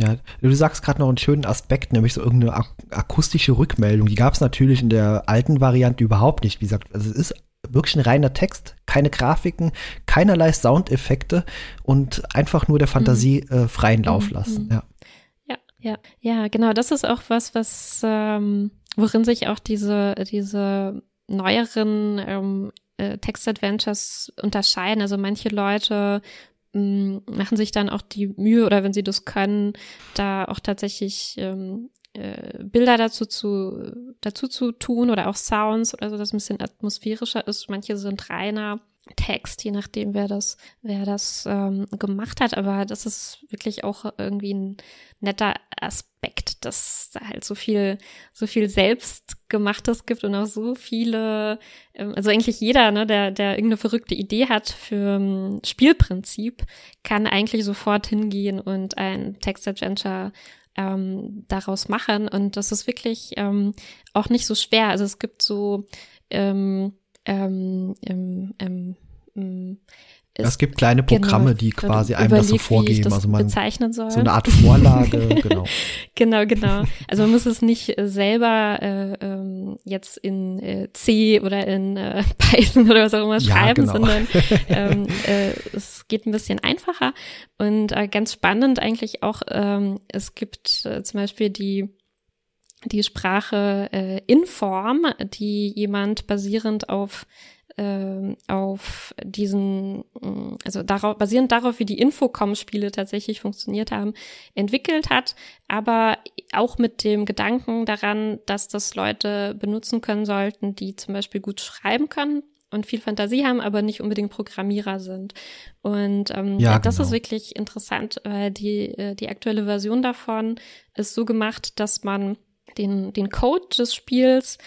Ja, du sagst gerade noch einen schönen Aspekt, nämlich so irgendeine ak akustische Rückmeldung. Die gab es natürlich in der alten Variante überhaupt nicht. Wie gesagt, also es ist wirklich ein reiner Text, keine Grafiken, keinerlei Soundeffekte und einfach nur der Fantasie äh, freien Lauf Mhm, lassen. mhm. Ja. Ja, ja, ja, genau. Das ist auch was, was ähm, worin sich auch diese diese neueren ähm, äh, Text-Adventures unterscheiden. Also manche Leute mh, machen sich dann auch die Mühe oder wenn sie das können, da auch tatsächlich ähm, äh, Bilder dazu zu dazu zu tun oder auch Sounds oder so, dass es ein bisschen atmosphärischer ist. Manche sind reiner Text, je nachdem, wer das, wer das ähm, gemacht hat. Aber das ist wirklich auch irgendwie ein netter Aspekt, dass da halt so viel, so viel Selbstgemachtes gibt und auch so viele, ähm, also eigentlich jeder, ne, der, der irgendeine verrückte Idee hat für ein Spielprinzip, kann eigentlich sofort hingehen und ein Text-Adventure ähm, daraus machen. Und das ist wirklich ähm, auch nicht so schwer. Also es gibt so ähm, ähm, ähm, ähm, ähm, Es, gibt kleine Programme, die genau, quasi einem das so vorgeben. das also man bezeichnen soll. so eine Art Vorlage, genau. Genau, genau. Also man muss es nicht äh, selber äh, ähm, jetzt in äh, C oder in äh, Python oder was auch immer Ja, schreiben, genau. sondern ähm, äh, es geht ein bisschen einfacher und äh, ganz spannend eigentlich auch, ähm, es gibt äh, zum Beispiel die die Sprache äh, Inform, die jemand basierend auf ähm, auf diesen, mh, also darauf, basierend darauf, wie die Infocom-Spiele tatsächlich funktioniert haben, entwickelt hat, aber auch mit dem Gedanken daran, dass das Leute benutzen können sollten, die zum Beispiel gut schreiben können und viel Fantasie haben, aber nicht unbedingt Programmierer sind. Und ähm, Ja, das ist genau. wirklich interessant, weil die, äh, die aktuelle Version davon ist so gemacht, dass man den, den Code des Spiels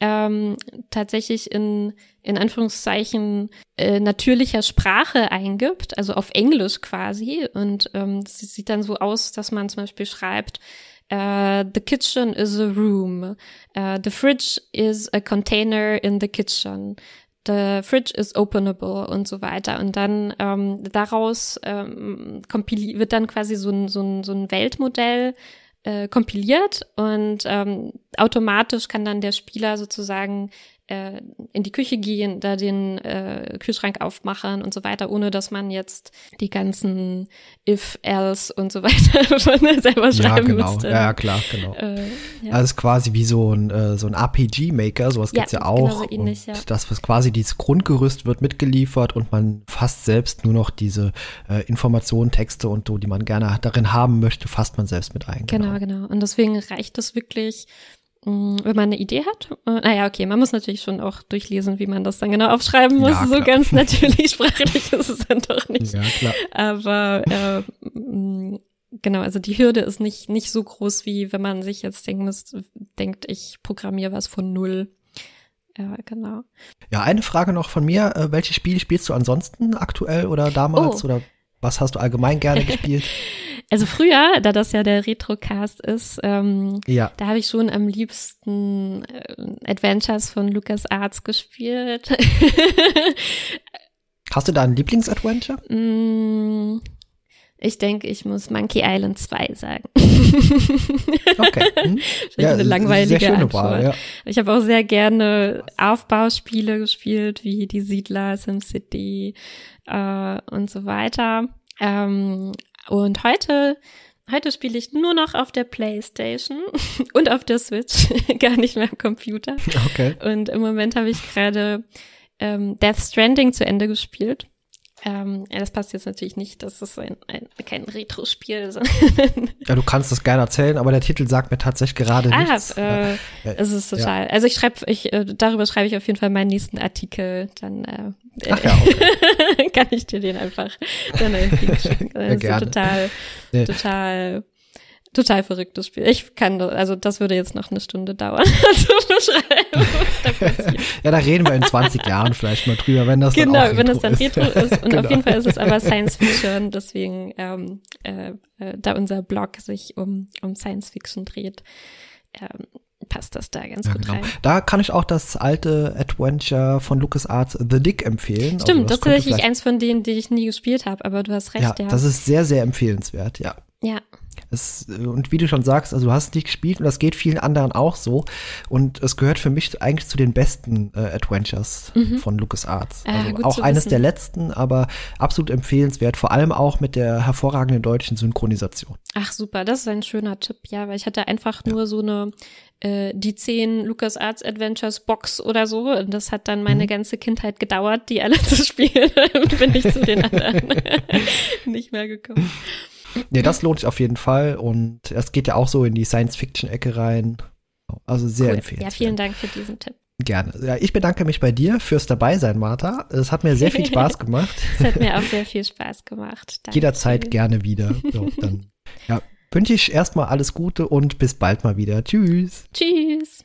ähm, tatsächlich in, in Anführungszeichen äh, natürlicher Sprache eingibt, also auf Englisch quasi. Und ähm, sieht dann so aus, dass man zum Beispiel schreibt, Uh, the kitchen is a room. Uh, the fridge is a container in the kitchen. The fridge is openable und so weiter. Und dann ähm, daraus ähm, wird dann quasi so ein, so ein, so ein Weltmodell äh, kompiliert und ähm, automatisch kann dann der Spieler sozusagen äh, in die Küche gehen, da den äh, Kühlschrank aufmachen und so weiter, ohne dass man jetzt die ganzen if, else und so weiter selber Ja, schreiben genau. müsste. Ja, ja, klar, genau. Äh, ja. Also quasi wie so ein, äh, so ein RPG-Maker, sowas Ja, gibt's ja genau auch. so ähnlich, ja. das, was quasi dieses Grundgerüst wird mitgeliefert und man fasst selbst nur noch diese äh, Informationen, Texte und so, die man gerne darin haben möchte, fasst man selbst mit ein. Genau, genau. Und deswegen reicht es wirklich, wenn man eine Idee hat. Äh, naja, okay, man muss natürlich schon auch durchlesen, wie man das dann genau aufschreiben muss. Ja, so ganz natürlich sprachlich ist es dann doch nicht. Ja, klar. Aber äh, mh, genau, also die Hürde ist nicht, nicht so groß, wie wenn man sich jetzt denken muss, denkt, ich programmiere was von null. Ja, genau. Ja, eine Frage noch von mir. Äh, welche Spiele spielst du ansonsten aktuell oder damals Oh. oder was hast du allgemein gerne gespielt? Also früher, da das ja der Retrocast ist, ähm, ja. Da habe ich schon am liebsten äh, Adventures von Lucas Arts gespielt. Hast du da ein Lieblingsadventure? Mm, ich denke, ich muss Monkey Island 2 sagen. Okay. Hm? Vielleicht eine langweilige sehr schöne. Wahl, ja. Ich habe auch sehr gerne Aufbauspiele gespielt, wie die Siedler, SimCity äh, und so weiter. Ähm, und heute, heute spiele ich nur noch auf der Playstation und auf der Switch, gar nicht mehr am Computer. Okay. Und im Moment habe ich gerade ähm, Death Stranding zu Ende gespielt. Ähm, ja, das passt jetzt natürlich nicht, das ist ein, ein, kein Retro-Spiel. ja, du kannst das gerne erzählen, aber der Titel sagt mir tatsächlich gerade ah, nichts. Äh, ja, es ist total. Ja. Also ich schreibe, ich, äh, darüber schreibe ich auf jeden Fall meinen nächsten Artikel. Dann äh, Ach ja, okay. kann ich dir den einfach dann schicken. Das ja, gerne. total, nee. total total verrücktes Spiel. Ich kann, also das würde jetzt noch eine Stunde dauern, zu beschreiben, was da ja, da reden wir in 20 Jahren vielleicht mal drüber, wenn das genau, dann auch wenn das dann Retro ist. ist. Und genau. auf jeden Fall ist es aber Science Fiction, deswegen, ähm, äh, äh, da unser Blog sich um, um Science Fiction dreht, ähm, passt das da ganz ja, gut genau. rein. Da kann ich auch das alte Adventure von LucasArts The Dick empfehlen. Stimmt, also das, das ist tatsächlich eins von denen, die ich nie gespielt habe, aber du hast recht, ja, ja. Das ist sehr, sehr empfehlenswert, ja. Ja, es, und wie du schon sagst, also du hast es nicht gespielt und das geht vielen anderen auch so. Und es gehört für mich eigentlich zu den besten äh, Adventures mhm. von LucasArts. Ah, also auch eines wissen. der letzten, aber absolut empfehlenswert, vor allem auch mit der hervorragenden deutschen Synchronisation. Ach super, das ist ein schöner Tipp, ja, weil ich hatte einfach ja. nur so eine äh, die zehn LucasArts Adventures Box oder so. Und das hat dann meine mhm. ganze Kindheit gedauert, die alle zu spielen. bin ich zu den anderen nicht mehr gekommen. Nee, das lohnt sich auf jeden Fall und es geht ja auch so in die Science-Fiction-Ecke rein. Also sehr cool. empfehlenswert. Ja, vielen Dank für diesen Tipp. Gerne. Ja, ich bedanke mich bei dir fürs Dabeisein, Martha. Es hat mir sehr viel Spaß gemacht. es hat mir auch sehr viel Spaß gemacht. Danke. Jederzeit gerne wieder. So, dann ja, wünsche ich erstmal alles Gute und bis bald mal wieder. Tschüss. Tschüss.